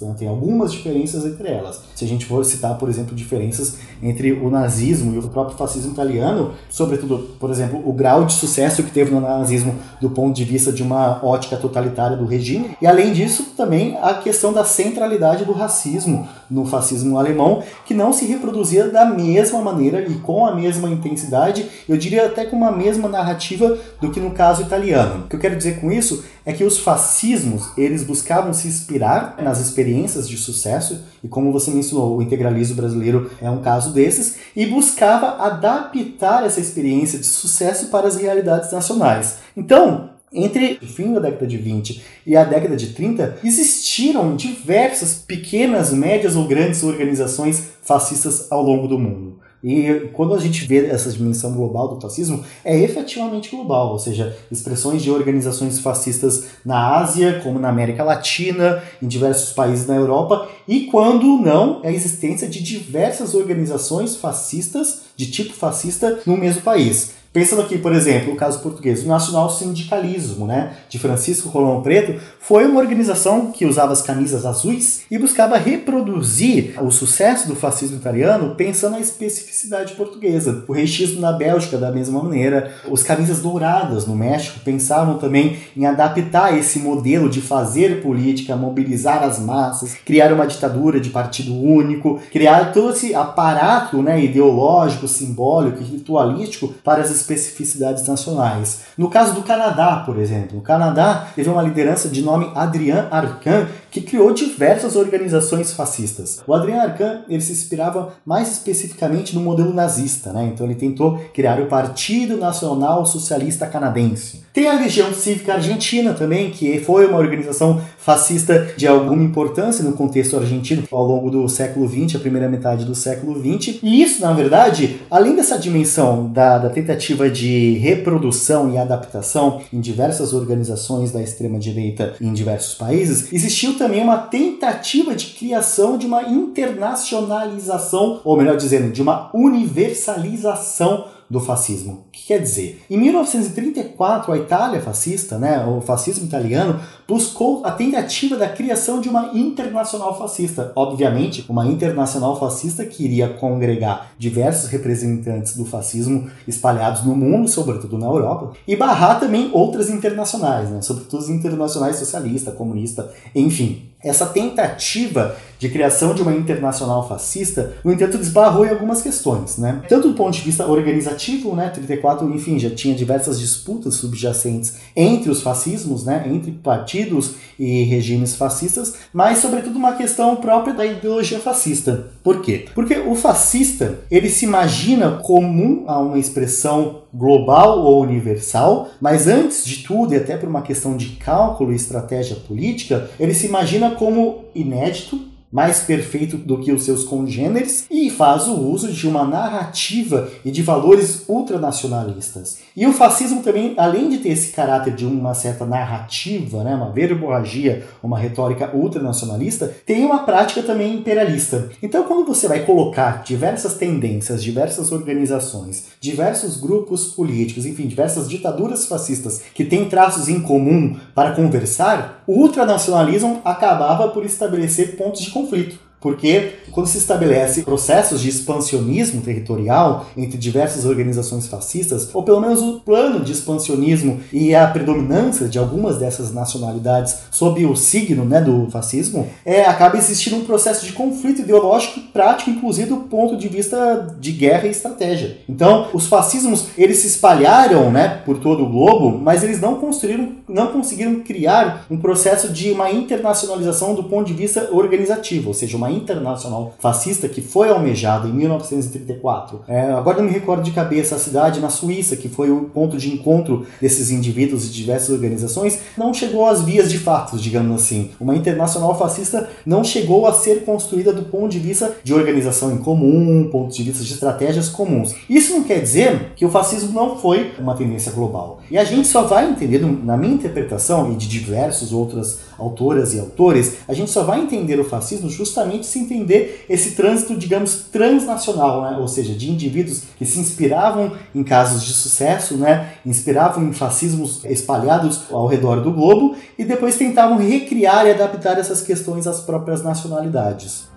Né? Tem algumas diferenças entre elas. Se a gente for citar, por exemplo, diferenças entre o nazismo e o próprio fascismo italiano, sobretudo, por exemplo, o grau de sucesso que teve no nazismo do ponto de vista de uma ótica totalitária do regime, e além disso, também a questão da centralidade do racismo no fascismo alemão, que não se reproduzia da mesma maneira e com a mesma intensidade, eu diria até com uma mesma narrativa do que no caso italiano. O que eu quero dizer com isso é que os fascismos, eles buscavam se inspirar nas experiências de sucesso, e como você mencionou, o integralismo brasileiro é um caso desses, e buscava adaptar essa experiência de sucesso para as realidades nacionais. Então, entre o fim da década de 20 e a década de 30, existiram diversas pequenas, médias ou grandes organizações fascistas ao longo do mundo. E quando a gente vê essa dimensão global do fascismo, é efetivamente global, ou seja, expressões de organizações fascistas na Ásia, como na América Latina, em diversos países na Europa, e quando não, a existência de diversas organizações fascistas, de tipo fascista, no mesmo país. Pensando aqui, por exemplo, o caso português, o Nacional Sindicalismo, né, de Francisco Rolão Preto, foi uma organização que usava as camisas azuis e buscava reproduzir o sucesso do fascismo italiano pensando na especificidade portuguesa. O reichismo na Bélgica, da mesma maneira, os camisas douradas no México pensavam também em adaptar esse modelo de fazer política, mobilizar as massas, criar uma ditadura de partido único, criar todo esse aparato né, ideológico, simbólico ritualístico para as especificidades nacionais. No caso do Canadá, por exemplo, o Canadá teve uma liderança de nome Adrien Arcan, que criou diversas organizações fascistas. O Adrien Arcan ele se inspirava mais especificamente no modelo nazista, né? então ele tentou criar o Partido Nacional Socialista Canadense. Tem a Legião Cívica Argentina também, que foi uma organização fascista de alguma importância no contexto argentino ao longo do século XX, a primeira metade do século XX. E isso, na verdade, além dessa dimensão da, da tentativa de reprodução e adaptação em diversas organizações da extrema-direita em diversos países, existiu também uma tentativa de criação de uma internacionalização, ou melhor dizendo, de uma universalização do fascismo. O que quer dizer? Em 1934, a Itália fascista, né, o fascismo italiano, buscou a tentativa da criação de uma internacional fascista. Obviamente, uma internacional fascista que iria congregar diversos representantes do fascismo espalhados no mundo, sobretudo na Europa, e barrar também outras internacionais, né, sobretudo internacionais socialista, comunista, enfim. Essa tentativa de criação de uma internacional fascista, no entanto, desbarrou em algumas questões, né? Tanto do ponto de vista organizativo, né? 34, enfim, já tinha diversas disputas subjacentes entre os fascismos, né? Entre partidos e regimes fascistas, mas sobretudo uma questão própria da ideologia fascista. Por quê? Porque o fascista, ele se imagina comum a uma expressão global ou universal, mas antes de tudo, e até por uma questão de cálculo e estratégia política, ele se imagina como inédito, mais perfeito do que os seus congêneres e faz o uso de uma narrativa e de valores ultranacionalistas. E o fascismo também, além de ter esse caráter de uma certa narrativa, né, uma verborragia, uma retórica ultranacionalista, tem uma prática também imperialista. Então, quando você vai colocar diversas tendências, diversas organizações, diversos grupos políticos, enfim, diversas ditaduras fascistas que têm traços em comum para conversar, o ultranacionalismo acabava por estabelecer pontos de conflito. Porque quando se estabelece processos de expansionismo territorial entre diversas organizações fascistas, ou pelo menos o plano de expansionismo e a predominância de algumas dessas nacionalidades sob o signo né, do fascismo, é, acaba existindo um processo de conflito ideológico prático, inclusive do ponto de vista de guerra e estratégia. Então, os fascismos eles se espalharam né, por todo o globo, mas eles não construíram, não conseguiram criar um processo de uma internacionalização do ponto de vista organizativo, ou seja, uma internacional fascista que foi almejada em 1934. É, agora não me recordo de cabeça a cidade na Suíça, que foi o ponto de encontro desses indivíduos de diversas organizações, não chegou às vias de fato, digamos assim. Uma internacional fascista não chegou a ser construída do ponto de vista de organização em comum, ponto de vista de estratégias comuns. Isso não quer dizer que o fascismo não foi uma tendência global. E a gente só vai entender, na minha interpretação e de diversos outras autoras e autores, a gente só vai entender o fascismo justamente se entender esse trânsito, digamos, transnacional, né? ou seja, de indivíduos que se inspiravam em casos de sucesso, né? inspiravam em fascismos espalhados ao redor do globo e depois tentavam recriar e adaptar essas questões às próprias nacionalidades.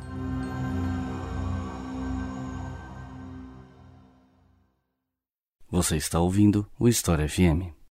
Você está ouvindo o História FM.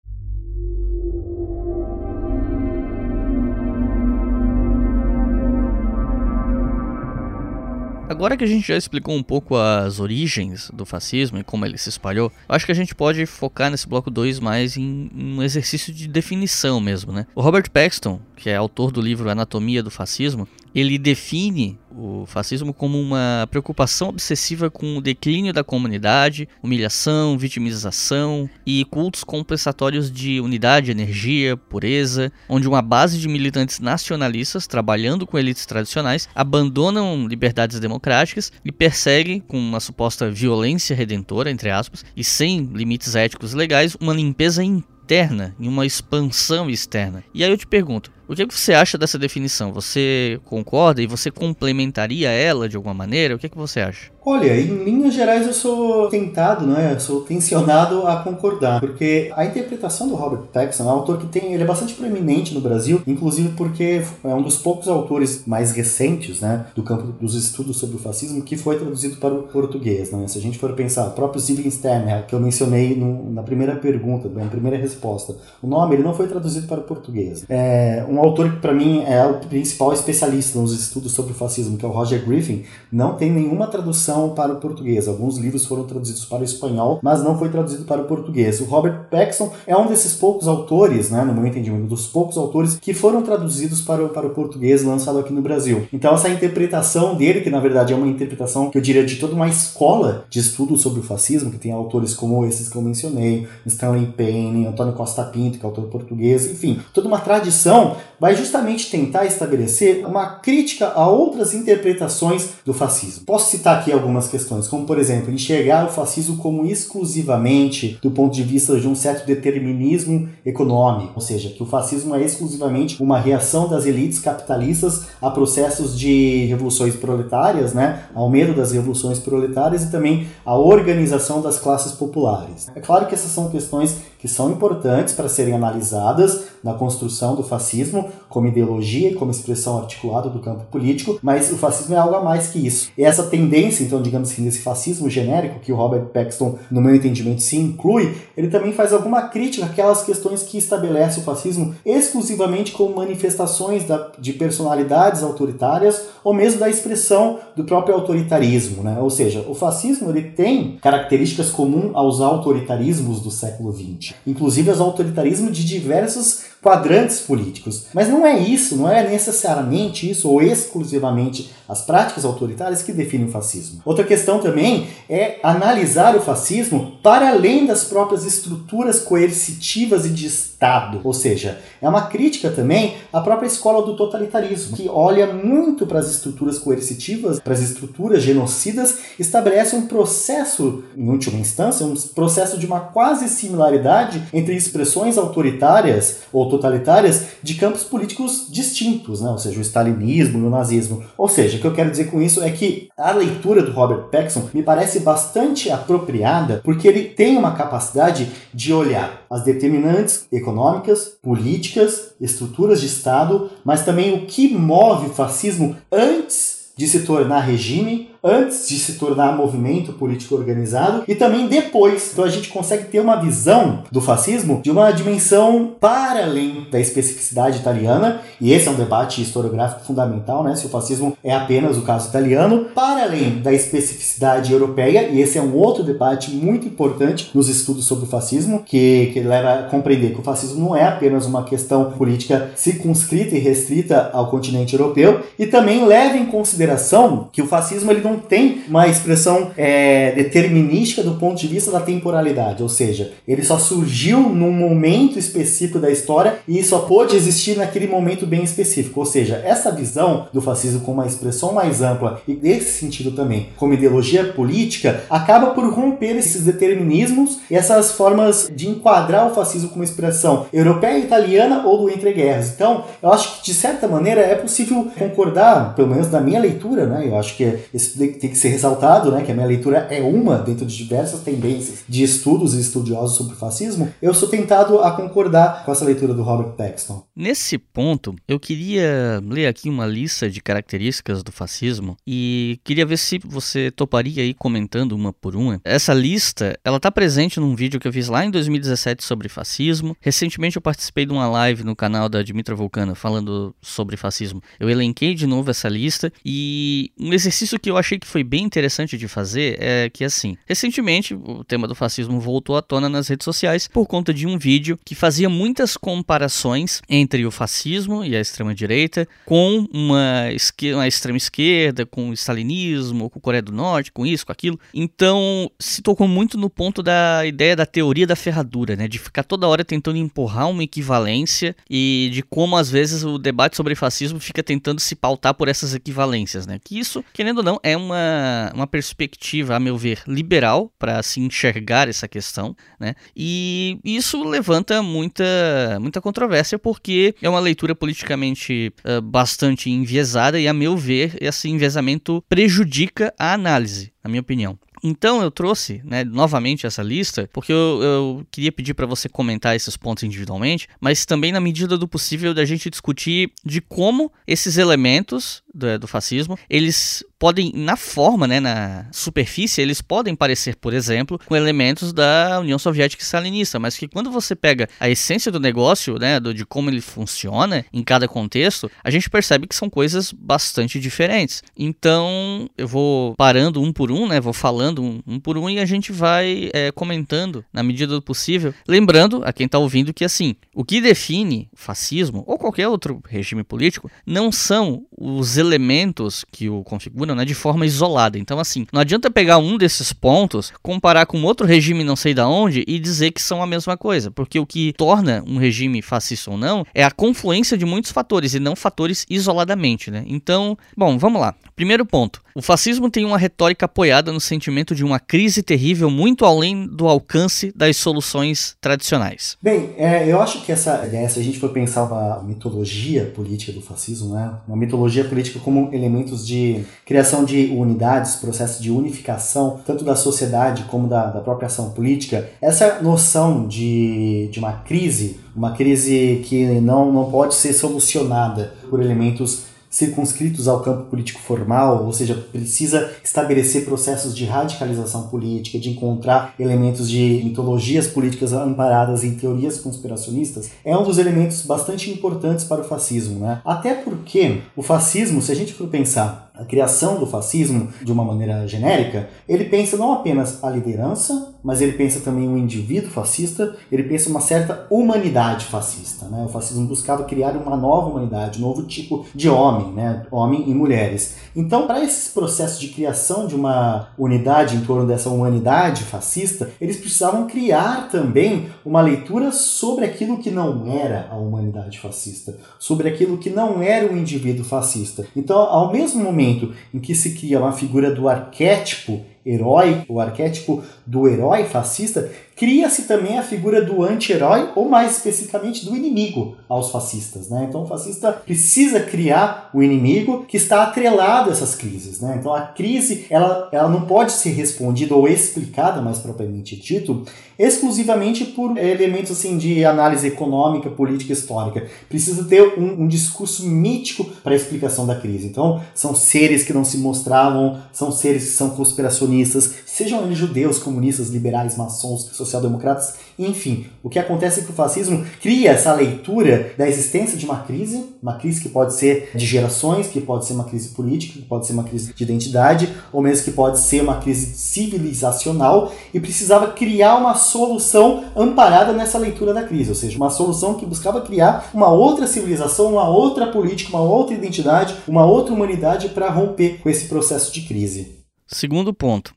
Agora que a gente já explicou um pouco as origens do fascismo e como ele se espalhou, acho que a gente pode focar nesse bloco 2 mais em, um exercício de definição mesmo, né? O Robert Paxton, que é autor do livro Anatomia do Fascismo, ele define o fascismo como uma preocupação obsessiva com o declínio da comunidade, humilhação, vitimização e cultos compensatórios de unidade, energia, pureza, onde uma base de militantes nacionalistas trabalhando com elites tradicionais abandonam liberdades democráticas e perseguem com uma suposta violência redentora, entre aspas, e sem limites éticos legais, uma limpeza interna e uma expansão externa. E aí eu te pergunto, o que você acha dessa definição? Você concorda e você complementaria ela de alguma maneira? O que, é que você acha?
Olha, em linhas gerais eu sou tentado, né? Eu sou tensionado a concordar, porque a interpretação do Robert Paxson é um autor que tem, ele é bastante proeminente no Brasil, inclusive porque é um dos poucos autores mais recentes, né, do campo dos estudos sobre o fascismo que foi traduzido para o português, né? Se a gente for pensar, o próprio Stern, que eu mencionei no, na primeira pergunta, na primeira resposta, o nome ele não foi traduzido para o português. É um autor que para mim é o principal especialista nos estudos sobre o fascismo, que é o Roger Griffin, não tem nenhuma tradução tradução para o português. Alguns livros foram traduzidos para o espanhol, mas não foi traduzido para o português. O Robert Paxson é um desses poucos autores, né, no meu entendimento, dos poucos autores que foram traduzidos para o, para o português lançado aqui no Brasil. Então essa interpretação dele, que na verdade é uma interpretação que eu diria de toda uma escola de estudo sobre o fascismo, que tem autores como esses que eu mencionei, Stanley Payne, Antônio Costa Pinto, que é autor português, enfim, toda uma tradição vai justamente tentar estabelecer uma crítica a outras interpretações do fascismo. Posso citar aqui algumas questões, como por exemplo, enxergar o fascismo como exclusivamente do ponto de vista de um certo determinismo econômico, ou seja, que o fascismo é exclusivamente uma reação das elites capitalistas a processos de revoluções proletárias, né, ao medo das revoluções proletárias e também a organização das classes populares. É claro que essas são questões que são importantes para serem analisadas na construção do fascismo, como ideologia e como expressão articulada do campo político, mas o fascismo é algo a mais que isso. E essa tendência, então, digamos assim, desse fascismo genérico, que o Robert Paxton, no meu entendimento, se inclui, ele também faz alguma crítica àquelas questões que estabelece o fascismo exclusivamente como manifestações da, de personalidades autoritárias ou mesmo da expressão do próprio autoritarismo, né? Ou seja, o fascismo ele tem características comuns aos autoritarismos do século XX, inclusive aos autoritarismos de diversos quadrantes políticos. Mas não é isso, não é necessariamente isso ou exclusivamente as práticas autoritárias que definem o fascismo. Outra questão também é analisar o fascismo para além das próprias estruturas coercitivas e de Estado. Ou seja, é uma crítica também à própria escola do totalitarismo, que olha muito para as estruturas coercitivas, para as estruturas genocidas, estabelece um processo, em última instância, um processo de uma quase similaridade entre expressões autoritárias ou totalitárias de campos políticos distintos, né? ou seja, o stalinismo e o nazismo. Ou seja, o que eu quero dizer com isso é que a leitura do Robert Paxson me parece bastante apropriada porque ele tem uma capacidade de olhar as determinantes econômicas, políticas, estruturas de Estado, mas também o que move o fascismo antes de se tornar regime antes de se tornar movimento político organizado e também depois. Então a gente consegue ter uma visão do fascismo de uma dimensão para além da especificidade italiana, e esse é um debate historiográfico fundamental, né? Se o fascismo é apenas o caso italiano, para além da especificidade europeia, e esse é um outro debate muito importante nos estudos sobre o fascismo, que, que leva a compreender que o fascismo não é apenas uma questão política circunscrita e restrita ao continente europeu, e também leva em consideração que o fascismo ele não não tem uma expressão é, determinística do ponto de vista da temporalidade, ou seja, ele só surgiu num momento específico da história e só pôde existir naquele momento bem específico. Ou seja, essa visão do fascismo como uma expressão mais ampla e desse sentido também como ideologia política acaba por romper esses determinismos e essas formas de enquadrar o fascismo como expressão europeia, italiana ou do entreguerras. Então, eu acho que de certa maneira é possível concordar, pelo menos na minha leitura, né? Eu acho que esse tem que ser ressaltado, né, que a minha leitura é uma dentro de diversas tendências de estudos e estudiosos sobre fascismo, eu sou tentado a concordar com essa leitura do Robert Paxton.
Nesse ponto, eu queria ler aqui uma lista de características do fascismo e queria ver se você toparia aí comentando uma por uma. Essa lista, ela tá presente num vídeo que eu fiz lá em 2017 sobre fascismo. Recentemente eu participei de uma live no canal da Dimitra Vulcana falando sobre fascismo. Eu elenquei de novo essa lista e um exercício que eu achei que foi bem interessante de fazer é que, assim, recentemente o tema do fascismo voltou à tona nas redes sociais por conta de um vídeo que fazia muitas comparações entre o fascismo e a extrema-direita com uma, uma extrema-esquerda, com o stalinismo, com a Coreia do Norte, com isso, com aquilo. Então, se tocou muito no ponto da ideia da teoria da ferradura, né? De ficar toda hora tentando empurrar uma equivalência e de como, às vezes, o debate sobre fascismo fica tentando se pautar por essas equivalências, né? Que isso, querendo ou não, é uma, uma perspectiva, a meu ver, liberal para se enxergar essa questão, né? E isso levanta muita, muita controvérsia porque é uma leitura politicamente uh, bastante enviesada e, a meu ver, esse enviesamento prejudica a análise, na minha opinião. Então eu trouxe né, novamente essa lista porque eu, eu queria pedir para você comentar esses pontos individualmente, mas também na medida do possível da gente discutir de como esses elementos do, do fascismo eles podem, na forma, né, na superfície, eles podem parecer, por exemplo, com elementos da União Soviética e Stalinista, mas que quando você pega a essência do negócio, né, do, de como ele funciona em cada contexto, a gente percebe que são coisas bastante diferentes. Então, eu vou parando um por um, né, vou falando um, um por um e a gente vai é, comentando na medida do possível. Lembrando a quem está ouvindo que, assim, o que define fascismo ou qualquer outro regime político não são os elementos que o configuram né, de forma isolada. Então, assim, não adianta pegar um desses pontos, comparar com outro regime não sei da onde e dizer que são a mesma coisa, porque o que torna um regime fascista ou não é a confluência de muitos fatores e não fatores isoladamente, né? Então, bom, vamos lá. Primeiro ponto. O fascismo tem uma retórica apoiada no sentimento de uma crise terrível muito além do alcance das soluções tradicionais.
Bem, é, eu acho que essa, se a gente for pensar uma mitologia política do fascismo, né, uma mitologia política como elementos de criação de unidades, processo de unificação, tanto da sociedade como da, da própria ação política, essa noção de, de uma crise, uma crise que não, não pode ser solucionada por elementos circunscritos ao campo político formal, ou seja, precisa estabelecer processos de radicalização política, de encontrar elementos de mitologias políticas amparadas em teorias conspiracionistas, é um dos elementos bastante importantes para o fascismo, né? Até porque o fascismo, se a gente for pensar a criação do fascismo de uma maneira genérica, ele pensa não apenas a liderança, mas ele pensa também o indivíduo fascista, ele pensa uma certa humanidade fascista. Né? O fascismo buscava criar uma nova humanidade, um novo tipo de homem, né? homem e mulheres. Então, para esse processo de criação de uma unidade em torno dessa humanidade fascista, eles precisavam criar também uma leitura sobre aquilo que não era a humanidade fascista, sobre aquilo que não era o indivíduo fascista. Então, ao mesmo momento em que se cria uma figura do arquétipo herói, o arquétipo do herói fascista, cria-se também a figura do anti-herói, ou mais especificamente do inimigo aos fascistas. Né? Então o fascista precisa criar o inimigo que está atrelado a essas crises. Né? Então a crise ela, ela não pode ser respondida ou explicada, mais propriamente dito, exclusivamente por elementos assim, de análise econômica, política histórica. Precisa ter um, um discurso mítico para a explicação da crise. Então são seres que não se mostravam, são seres que são conspiracionistas, sejam eles judeus, comunistas, liberais, maçons, social-democratas, enfim. O que acontece é que o fascismo cria essa leitura da existência de uma crise, uma crise que pode ser de gerações, que pode ser uma crise política, que pode ser uma crise de identidade, ou mesmo que pode ser uma crise civilizacional, e precisava criar uma solução amparada nessa leitura da crise, ou seja, uma solução que buscava criar uma outra civilização, uma outra política, uma outra identidade, uma outra humanidade para romper com esse processo de crise.
Segundo ponto,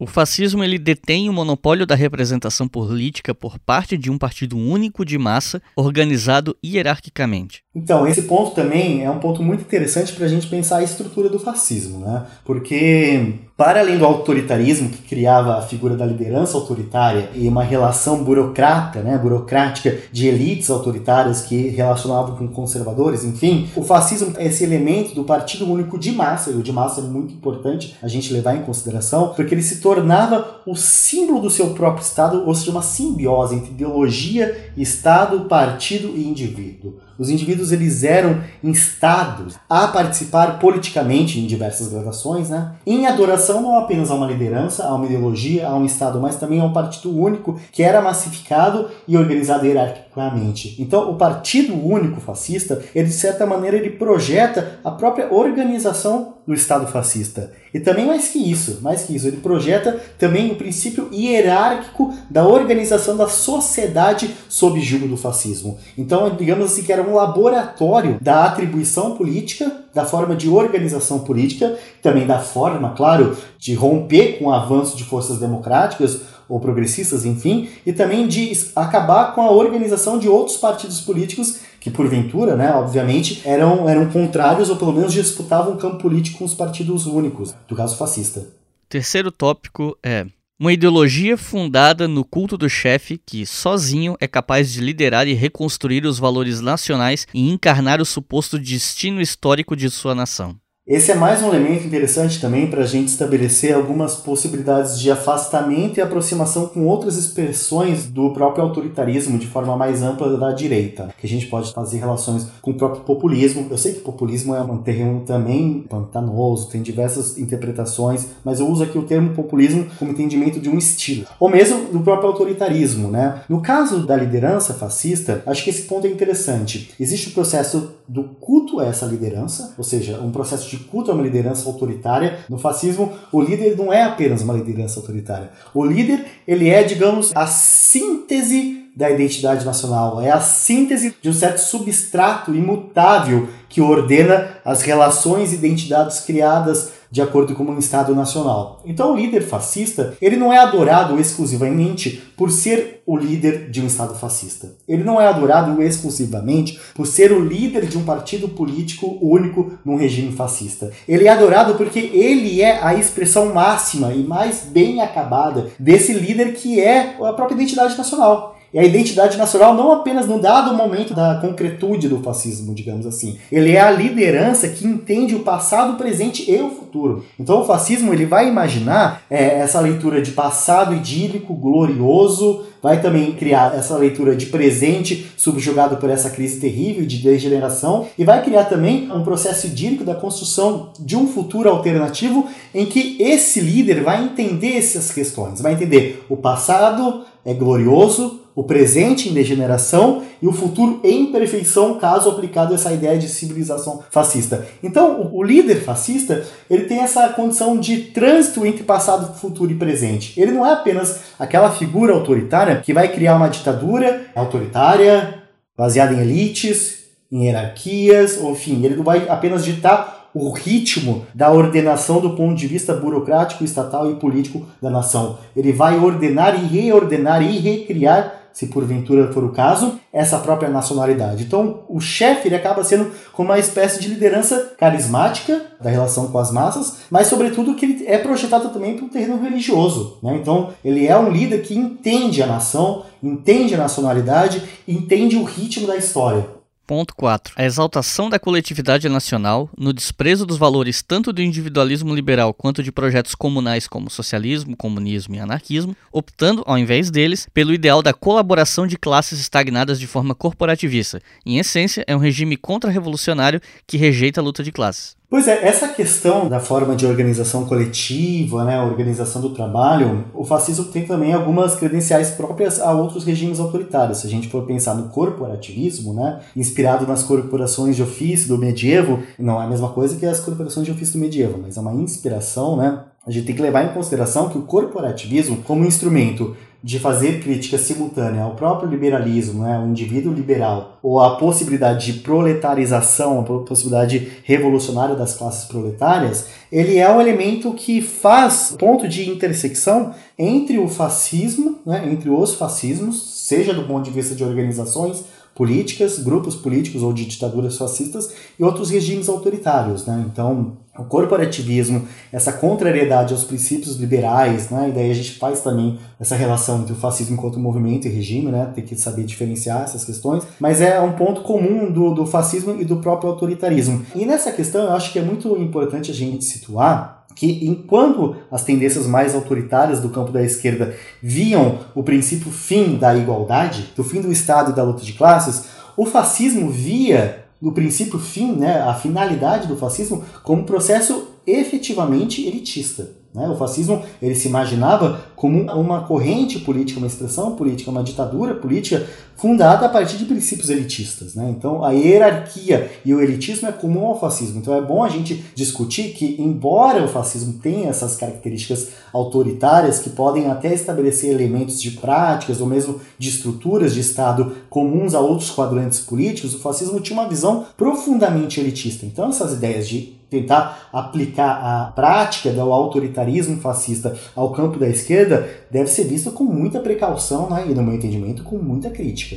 o fascismo ele detém o monopólio da representação política por parte de um partido único de massa, organizado hierarquicamente.
Então, esse ponto também é um ponto muito interessante para a gente pensar a estrutura do fascismo, né? Porque para além do autoritarismo que criava a figura da liderança autoritária e uma relação burocrata, né, burocrática de elites autoritárias que relacionavam com conservadores, enfim, o fascismo é esse elemento do partido único de massa, e o de massa é muito importante a gente levar em consideração, porque ele se tornava o símbolo do seu próprio Estado, ou seja, uma simbiose entre ideologia, Estado, partido e indivíduo. Os indivíduos eles eram instados a participar politicamente em diversas gradações, né? em adoração não apenas a uma liderança, a uma ideologia, a um Estado, mas também a um partido único que era massificado e organizado hierarquicamente. Então, o Partido Único Fascista, ele de certa maneira ele projeta a própria organização do Estado fascista. E também mais que isso, mais que isso, ele projeta também o princípio hierárquico da organização da sociedade sob julgo do fascismo. Então, digamos assim que era um laboratório da atribuição política, da forma de organização política, também da forma, claro, de romper com o avanço de forças democráticas ou progressistas, enfim, e também de acabar com a organização de outros partidos políticos que porventura, né, obviamente, eram, eram contrários ou pelo menos disputavam o campo político com os partidos únicos, do caso fascista.
Terceiro tópico é uma ideologia fundada no culto do chefe que, sozinho, é capaz de liderar e reconstruir os valores nacionais e encarnar o suposto destino histórico de sua nação.
Esse é mais um elemento interessante também para a gente estabelecer algumas possibilidades de afastamento e aproximação com outras expressões do próprio autoritarismo de forma mais ampla da direita, que a gente pode fazer relações com o próprio populismo. Eu sei que populismo é um terreno também pantanoso, tem diversas interpretações, mas eu uso aqui o termo populismo como entendimento de um estilo, ou mesmo do próprio autoritarismo, né? No caso da liderança fascista, acho que esse ponto é interessante. Existe o processo do culto a essa liderança, ou seja, um processo de culto a uma liderança autoritária. No fascismo, o líder não é apenas uma liderança autoritária. O líder, ele é, digamos, a síntese da identidade nacional, é a síntese de um certo substrato imutável que ordena as relações e identidades criadas de acordo com um Estado nacional. Então o líder fascista, ele não é adorado exclusivamente por ser o líder de um Estado fascista. Ele não é adorado exclusivamente por ser o líder de um partido político único num regime fascista. Ele é adorado porque ele é a expressão máxima e mais bem acabada desse líder que é a própria identidade nacional. É a identidade nacional não apenas no dado momento da concretude do fascismo, digamos assim. Ele é a liderança que entende o passado, o presente e o futuro. Então o fascismo ele vai imaginar é, essa leitura de passado idílico, glorioso, vai também criar essa leitura de presente subjugado por essa crise terrível de degeneração e vai criar também um processo idílico da construção de um futuro alternativo em que esse líder vai entender essas questões, vai entender o passado é glorioso, o presente em degeneração e o futuro em perfeição, caso aplicado essa ideia de civilização fascista. Então, o líder fascista ele tem essa condição de trânsito entre passado, futuro e presente. Ele não é apenas aquela figura autoritária que vai criar uma ditadura autoritária, baseada em elites, em hierarquias, enfim, ele não vai apenas ditar o ritmo da ordenação do ponto de vista burocrático, estatal e político da nação. Ele vai ordenar e reordenar e recriar se porventura for o caso, essa própria nacionalidade. Então, o chefe ele acaba sendo como uma espécie de liderança carismática da relação com as massas, mas sobretudo que ele é projetado também para um terreno religioso. Né? Então, ele é um líder que entende a nação, entende a nacionalidade, entende o ritmo da história.
Ponto 4. A exaltação da coletividade nacional, no desprezo dos valores tanto do individualismo liberal quanto de projetos comunais como socialismo, comunismo e anarquismo, optando, ao invés deles, pelo ideal da colaboração de classes estagnadas de forma corporativista. Em essência, é um regime contra-revolucionário que rejeita a luta de classes.
Pois é, essa questão da forma de organização coletiva, né, organização do trabalho, o fascismo tem também algumas credenciais próprias a outros regimes autoritários. Se a gente for pensar no corporativismo, né, inspirado nas corporações de ofício do medievo, não é a mesma coisa que as corporações de ofício do medievo, mas é uma inspiração, né, a gente tem que levar em consideração que o corporativismo, como instrumento de fazer crítica simultânea ao próprio liberalismo, né, o indivíduo liberal, ou a possibilidade de proletarização, a possibilidade revolucionária das classes proletárias, ele é um elemento que faz ponto de intersecção entre o fascismo, né, entre os fascismos, seja do ponto de vista de organizações políticas, grupos políticos ou de ditaduras fascistas e outros regimes autoritários. Né? Então, o corporativismo, essa contrariedade aos princípios liberais, né? e daí a gente faz também essa relação entre o fascismo enquanto movimento e regime, né? tem que saber diferenciar essas questões, mas é um ponto comum do, do fascismo e do próprio autoritarismo. E nessa questão eu acho que é muito importante a gente situar que enquanto as tendências mais autoritárias do campo da esquerda viam o princípio fim da igualdade, do fim do Estado e da luta de classes, o fascismo via no princípio fim, né, a finalidade do fascismo, como processo efetivamente elitista. Né? O fascismo ele se imaginava como uma corrente política, uma expressão política, uma ditadura política fundada a partir de princípios elitistas. Né? Então a hierarquia e o elitismo é comum ao fascismo. Então é bom a gente discutir que, embora o fascismo tenha essas características autoritárias que podem até estabelecer elementos de práticas ou mesmo de estruturas de Estado comuns a outros quadrantes políticos, o fascismo tinha uma visão profundamente elitista. Então essas ideias de tentar aplicar a prática do autoritarismo fascista ao campo da esquerda deve ser visto com muita precaução né, e, no meu entendimento, com muita crítica.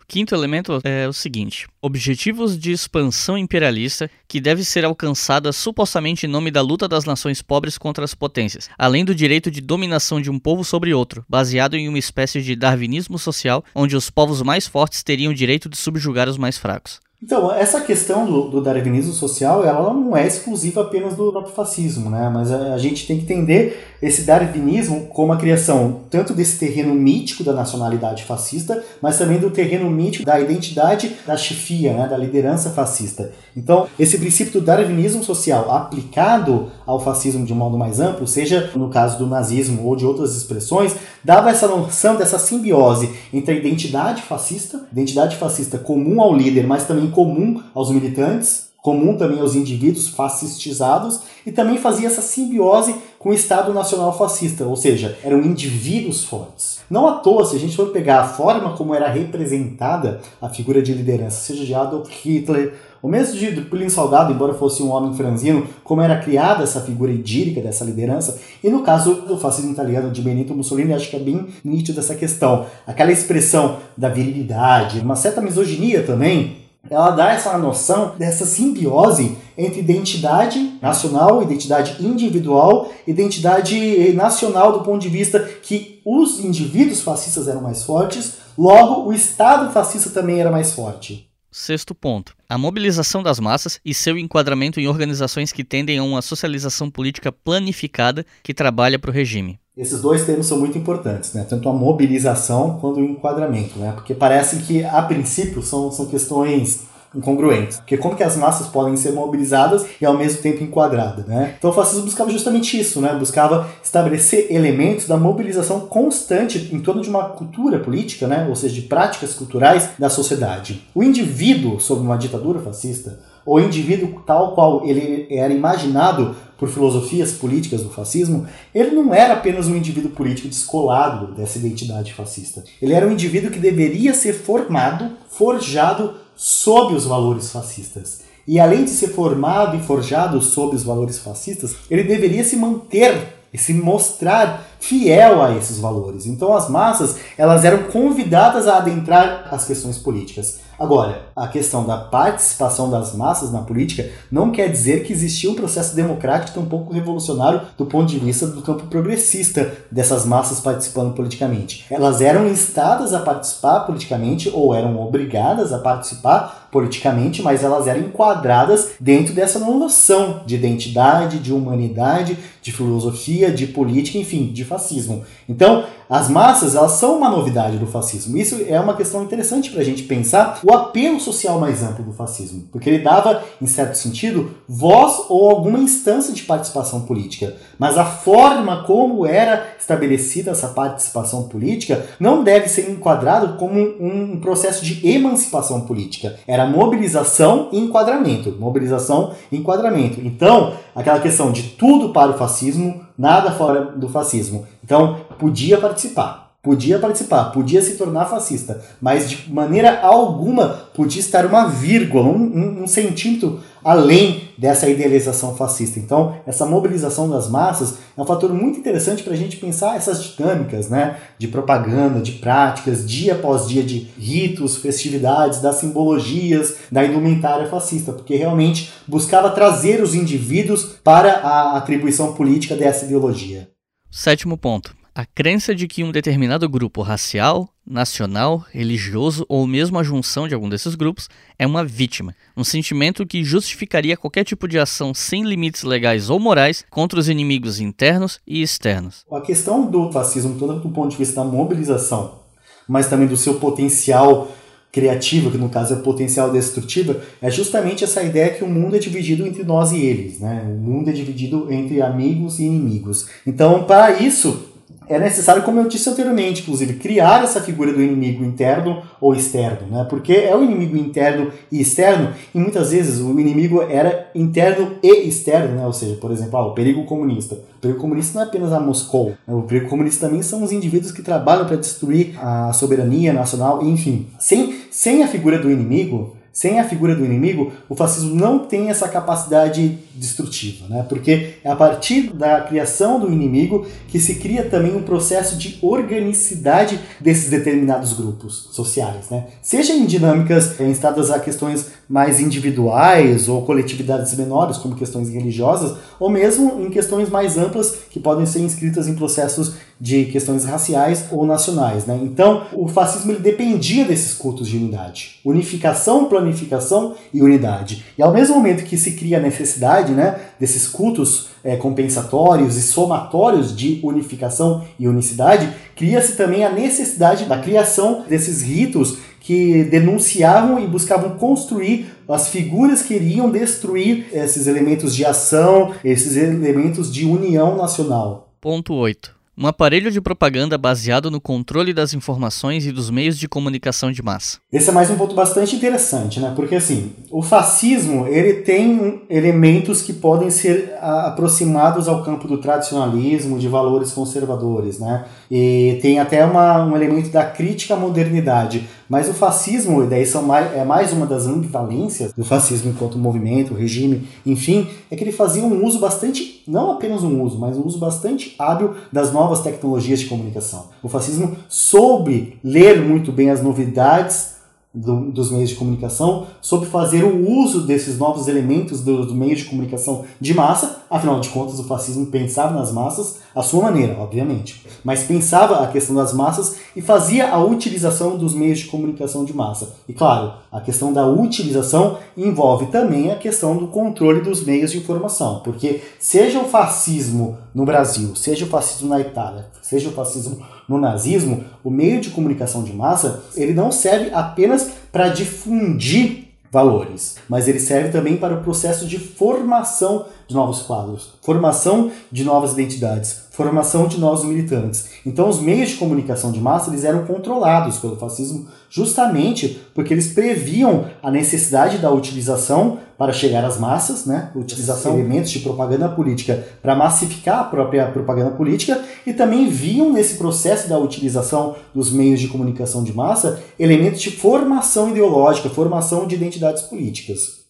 O quinto elemento é o seguinte: objetivos de expansão imperialista que deve ser alcançada supostamente em nome da luta das nações pobres contra as potências, além do direito de dominação de um povo sobre outro, baseado em uma espécie de darwinismo social onde os povos mais fortes teriam o direito de subjugar os mais fracos.
Então, essa questão do, do, darwinismo social, ela não é exclusiva apenas do próprio fascismo, né? Mas a, a, gente tem que entender esse darwinismo como a criação tanto desse terreno mítico da nacionalidade fascista, mas também do terreno mítico da identidade da chefia, né? da liderança fascista. Então, esse princípio do darwinismo social aplicado ao fascismo de um modo mais amplo, seja no caso do nazismo ou de outras expressões, dava essa noção dessa simbiose entre a identidade fascista, identidade fascista comum ao líder, mas também comum aos militantes, comum também aos indivíduos fascistizados, e também fazia essa simbiose com o Estado Nacional Fascista, ou seja, eram indivíduos fortes. Não à toa, se a gente for pegar a forma como era representada a figura de liderança, seja de Adolf Hitler, ou mesmo de Plínio Salgado, embora fosse um homem franzino, como era criada essa figura idílica dessa liderança, e no caso do fascismo italiano de Benito Mussolini, acho que é bem nítido essa questão. Aquela expressão da virilidade, uma certa misoginia também, ela dá essa noção dessa simbiose entre identidade nacional, identidade individual, identidade nacional do ponto de vista que os indivíduos fascistas eram mais fortes, Logo, o Estado fascista também era mais forte.
Sexto ponto: a mobilização das massas e seu enquadramento em organizações que tendem a uma socialização política planificada que trabalha para o regime.
Esses dois termos são muito importantes, né? tanto a mobilização quanto o enquadramento, né? porque parece que, a princípio, são, são questões incongruentes. Porque como que as massas podem ser mobilizadas e ao mesmo tempo enquadradas, né? Então o fascismo buscava justamente isso, né? Buscava estabelecer elementos da mobilização constante em torno de uma cultura política, né? Ou seja, de práticas culturais da sociedade. O indivíduo sob uma ditadura fascista, o indivíduo tal qual ele era imaginado por filosofias políticas do fascismo, ele não era apenas um indivíduo político descolado dessa identidade fascista. Ele era um indivíduo que deveria ser formado, forjado sob os valores fascistas. E além de ser formado e forjado sob os valores fascistas, ele deveria se manter e se mostrar fiel a esses valores. Então as massas, elas eram convidadas a adentrar as questões políticas. Agora, a questão da participação das massas na política não quer dizer que existia um processo democrático um pouco revolucionário do ponto de vista do campo progressista dessas massas participando politicamente. Elas eram instadas a participar politicamente ou eram obrigadas a participar politicamente, mas elas eram enquadradas dentro dessa noção de identidade, de humanidade, de filosofia, de política, enfim, de fascismo. Então, as massas, elas são uma novidade do fascismo. Isso é uma questão interessante para a gente pensar o apelo social mais amplo do fascismo, porque ele dava, em certo sentido, voz ou alguma instância de participação política. Mas a forma como era estabelecida essa participação política não deve ser enquadrado como um processo de emancipação política. Era mobilização e enquadramento. Mobilização e enquadramento. Então, aquela questão de tudo para o fascismo, nada fora do fascismo. Então, podia participar. Podia participar, podia se tornar fascista, mas de maneira alguma podia estar uma vírgula, um, um, um centímetro além dessa idealização fascista. Então, essa mobilização das massas é um fator muito interessante para a gente pensar essas dinâmicas né, de propaganda, de práticas, dia após dia de ritos, festividades, das simbologias, da indumentária fascista, porque realmente buscava trazer os indivíduos para a atribuição política dessa ideologia.
Sétimo ponto a crença de que um determinado grupo racial, nacional, religioso ou mesmo a junção de algum desses grupos é uma vítima, um sentimento que justificaria qualquer tipo de ação sem limites legais ou morais contra os inimigos internos e externos.
A questão do fascismo, tanto do ponto de vista da mobilização, mas também do seu potencial criativo, que no caso é potencial destrutivo, é justamente essa ideia que o mundo é dividido entre nós e eles, né? O mundo é dividido entre amigos e inimigos. Então, para isso, é necessário, como eu disse anteriormente, inclusive, criar essa figura do inimigo interno ou externo, né? Porque é o inimigo interno e externo, e muitas vezes o inimigo era interno e externo, né? Ou seja, por exemplo, ah, o perigo comunista. O perigo comunista não é apenas a Moscou. Né? O perigo comunista também são os indivíduos que trabalham para destruir a soberania nacional, enfim. Sem, sem a figura do inimigo, sem a figura do inimigo, o fascismo não tem essa capacidade destrutiva, né? porque é a partir da criação do inimigo que se cria também um processo de organicidade desses determinados grupos sociais, né? seja em dinâmicas instadas a questões mais individuais ou coletividades menores, como questões religiosas, ou mesmo em questões mais amplas que podem ser inscritas em processos de questões raciais ou nacionais. Né? Então, o fascismo ele dependia desses cultos de unidade. Unificação, planificação e unidade. E ao mesmo momento que se cria a necessidade né, desses cultos é, compensatórios e somatórios de unificação e unicidade, cria-se também a necessidade da criação desses ritos que denunciavam e buscavam construir as figuras que iriam destruir esses elementos de ação, esses elementos de união nacional.
Ponto 8. Um aparelho de propaganda baseado no controle das informações e dos meios de comunicação de massa.
Esse é mais um ponto bastante interessante, né? Porque assim, o fascismo ele tem elementos que podem ser aproximados ao campo do tradicionalismo, de valores conservadores, né? E tem até uma, um elemento da crítica à modernidade. Mas o fascismo, e daí são mais, é mais uma das ambivalências do fascismo enquanto movimento, regime, enfim, é que ele fazia um uso bastante, não apenas um uso, mas um uso bastante hábil das novas tecnologias de comunicação. O fascismo soube ler muito bem as novidades do, dos meios de comunicação sobre fazer o uso desses novos elementos dos do meios de comunicação de massa. Afinal de contas, o fascismo pensava nas massas à sua maneira, obviamente, mas pensava a questão das massas e fazia a utilização dos meios de comunicação de massa. E claro, a questão da utilização envolve também a questão do controle dos meios de informação, porque seja o fascismo no Brasil, seja o fascismo na Itália, seja o fascismo no nazismo, o meio de comunicação de massa, ele não serve apenas para difundir valores, mas ele serve também para o processo de formação de novos quadros, formação de novas identidades, formação de novos militantes. Então os meios de comunicação de massa eles eram controlados pelo fascismo justamente porque eles previam a necessidade da utilização para chegar às massas, né? utilização de elementos de propaganda política para massificar a própria propaganda política e também viam nesse processo da utilização dos meios de comunicação de massa elementos de formação ideológica, formação de identidades políticas.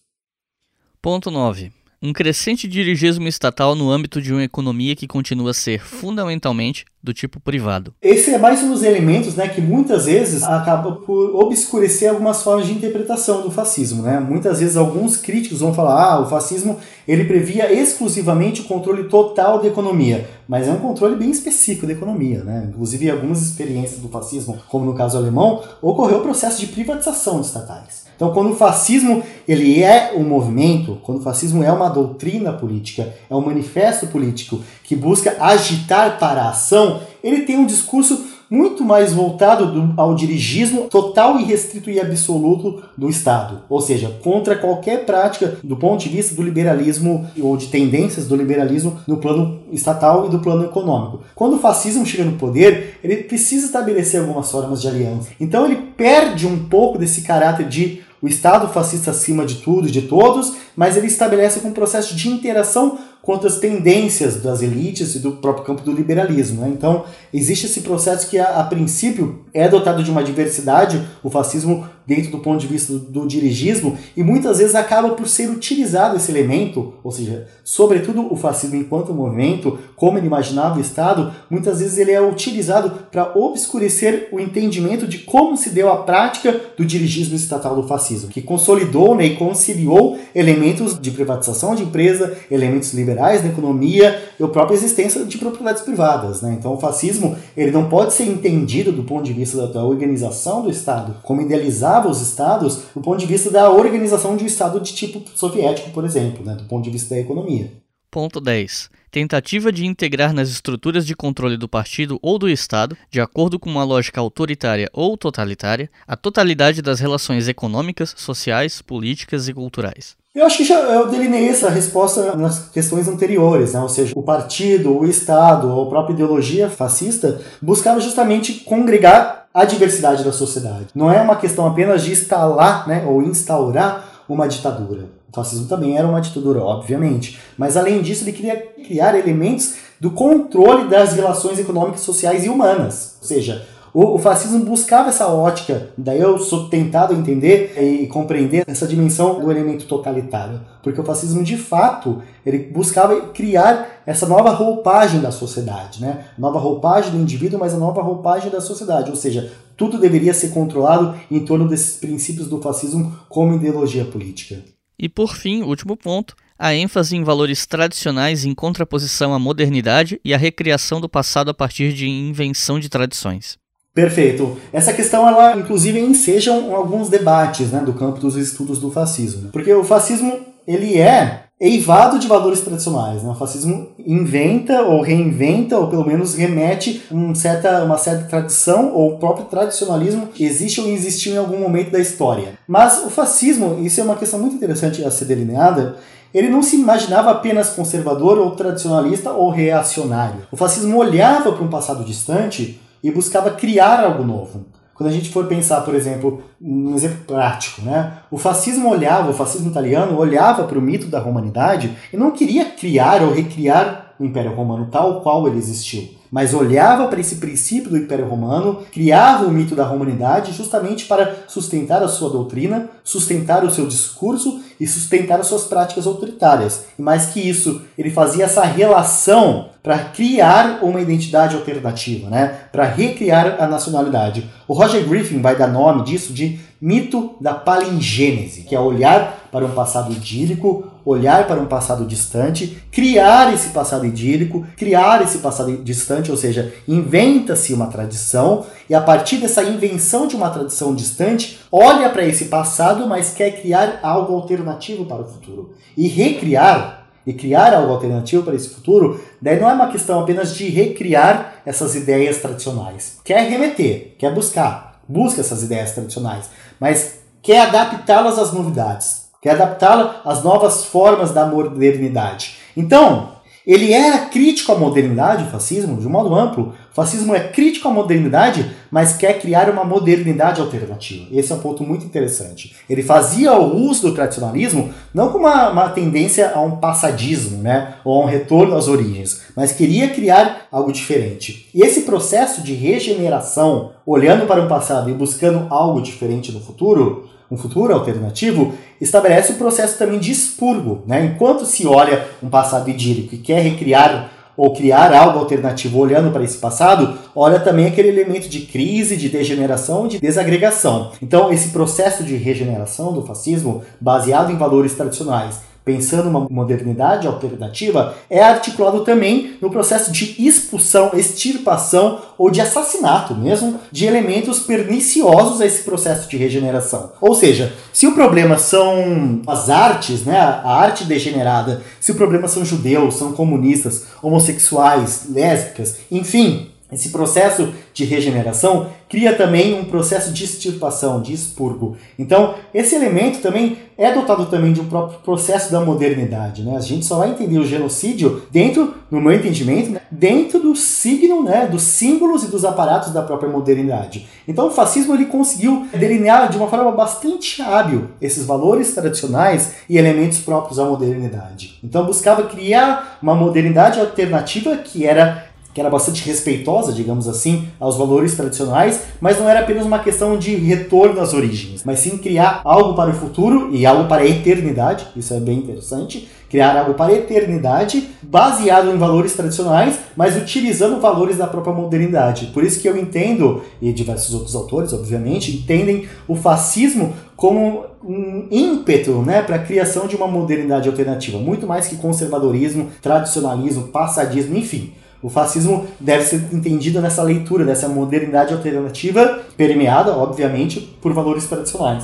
Ponto 9 um crescente dirigismo estatal no âmbito de uma economia que continua a ser fundamentalmente do tipo privado.
Esse é mais um dos elementos né, que muitas vezes acaba por obscurecer algumas formas de interpretação do fascismo. Né? Muitas vezes alguns críticos vão falar ah, o fascismo ele previa exclusivamente o controle total da economia, mas é um controle bem específico da economia. Né? Inclusive, algumas experiências do fascismo, como no caso alemão, ocorreu o processo de privatização de estatais. Então, quando o fascismo ele é um movimento, quando o fascismo é uma doutrina política, é um manifesto político que busca agitar para a ação, ele tem um discurso muito mais voltado do, ao dirigismo total e restrito e absoluto do Estado, ou seja, contra qualquer prática do ponto de vista do liberalismo ou de tendências do liberalismo no plano estatal e do plano econômico. Quando o fascismo chega no poder, ele precisa estabelecer algumas formas de aliança. Então ele perde um pouco desse caráter de o Estado fascista acima de tudo e de todos, mas ele estabelece um processo de interação contra as tendências das elites e do próprio campo do liberalismo. Né? Então, existe esse processo que, a, a, princípio, é dotado de uma diversidade, o fascismo, dentro do ponto de vista do, do, dirigismo, e muitas vezes acaba por ser utilizado esse elemento, ou seja, sobretudo o fascismo enquanto movimento, como ele imaginava o Estado, muitas vezes ele é utilizado para obscurecer o entendimento de como se deu a prática do dirigismo estatal do fascismo, que consolidou né, e conciliou elementos de privatização de empresa, elementos liberais liberais na economia e a própria existência de propriedades privadas. Né? Então o fascismo ele não pode ser entendido do ponto de vista da, organização do Estado, como idealizava os Estados, do ponto de vista da organização de um Estado de tipo soviético, por exemplo, né? do ponto de vista da economia.
Ponto 10. Tentativa de integrar nas estruturas de controle do partido ou do Estado, de acordo com uma lógica autoritária ou totalitária, a totalidade das relações econômicas, sociais, políticas e culturais.
Eu acho que já eu delineei essa resposta nas questões anteriores, né? ou seja, o partido, o Estado, a própria ideologia fascista buscava justamente congregar a diversidade da sociedade. Não é uma questão apenas de instalar né, ou instaurar uma ditadura. O fascismo também era uma ditadura, obviamente, mas além disso ele queria criar elementos do controle das relações econômicas, sociais e humanas. Ou seja, o, o, fascismo buscava essa ótica, daí eu sou tentado entender e compreender essa dimensão do elemento totalitário, porque o fascismo de fato ele buscava criar essa nova roupagem da sociedade, né? Nova roupagem do indivíduo, mas a nova roupagem da sociedade, ou seja, tudo deveria ser controlado em torno desses princípios do fascismo como ideologia política.
E por fim, último ponto, a ênfase em valores tradicionais em contraposição à modernidade e à recriação do passado a partir de invenção de tradições.
Perfeito. Essa questão, ela inclusive enseja alguns debates né, do campo dos estudos do fascismo. Porque o fascismo, ele é eivado de valores tradicionais. Né? O fascismo inventa ou reinventa, ou pelo menos remete um certa, uma certa tradição, ou o próprio tradicionalismo existe ou existiu em algum momento da história. Mas o fascismo, isso é uma questão muito interessante a ser delineada, ele não se imaginava apenas conservador ou tradicionalista ou reacionário. O fascismo olhava para um passado distante e buscava criar algo novo. Quando a gente for pensar, por exemplo, um exemplo prático, né? O fascismo olhava, o fascismo italiano olhava para o mito da romanidade e não queria criar ou recriar o Império Romano tal qual ele existiu, mas olhava para esse princípio do Império Romano, criava o mito da romanidade justamente para sustentar a sua doutrina, sustentar o seu discurso e sustentar as suas práticas autoritárias. E mais que isso, ele fazia essa relação para criar uma identidade alternativa, né? para recriar a nacionalidade. O Roger Griffin vai dar nome disso de mito da palingênese, que é olhar para um passado idílico, olhar para um passado distante, criar esse passado idílico, criar esse passado distante, ou seja, inventa-se uma tradição e a partir dessa invenção de uma tradição distante, olha para esse passado, mas quer criar algo alternativo para o futuro. E recriar e criar algo alternativo para esse futuro, daí não é uma questão apenas de recriar essas ideias tradicionais. Quer remeter, quer buscar, busca essas ideias tradicionais, mas quer adaptá-las às novidades, quer adaptá-las às novas formas da modernidade. Então, ele era crítico à modernidade, o fascismo, de um modo amplo. Fascismo é crítico à modernidade, mas quer criar uma modernidade alternativa. Esse é um ponto muito interessante. Ele fazia o uso do tradicionalismo não como uma, uma tendência a um passadismo, né, ou a um retorno às origens, mas queria criar algo diferente. E esse processo de regeneração, olhando para o passado e buscando algo diferente no futuro, um futuro alternativo, estabelece o processo também de expurgo. Né? Enquanto se olha um passado idílico e quer recriar ou criar algo alternativo olhando para esse passado, olha também aquele elemento de crise, de degeneração, de desagregação. Então, esse processo de regeneração do fascismo, baseado em valores tradicionais pensando uma modernidade alternativa, é articulado também no processo de expulsão, extirpação ou de assassinato mesmo de elementos perniciosos a esse processo de regeneração. Ou seja, se o problema são as artes, né, a arte degenerada, se o problema são judeus, são comunistas, homossexuais, lésbicas, enfim, esse processo de regeneração cria também um processo de extirpação, de expurgo. Então, esse elemento também é dotado também de um próprio processo da modernidade. Né? A gente só vai entender o genocídio dentro, no meu entendimento, né? dentro do signo, né? dos símbolos e dos aparatos da própria modernidade. Então, o fascismo ele conseguiu delinear de uma forma bastante hábil esses valores tradicionais e elementos próprios à modernidade. Então, buscava criar uma modernidade alternativa que era que era bastante respeitosa, digamos assim, aos valores tradicionais, mas não era apenas uma questão de retorno às origens, mas sim criar algo para o futuro e algo para a eternidade, isso é bem interessante, criar algo para a eternidade, baseado em valores tradicionais, mas utilizando valores da própria modernidade. Por isso que eu entendo, e diversos outros autores, obviamente, entendem o fascismo como um ímpeto né, para a criação de uma modernidade alternativa, muito mais que conservadorismo, tradicionalismo, passadismo, enfim. O fascismo deve ser entendido nessa leitura dessa modernidade alternativa, permeada, obviamente, por valores tradicionais.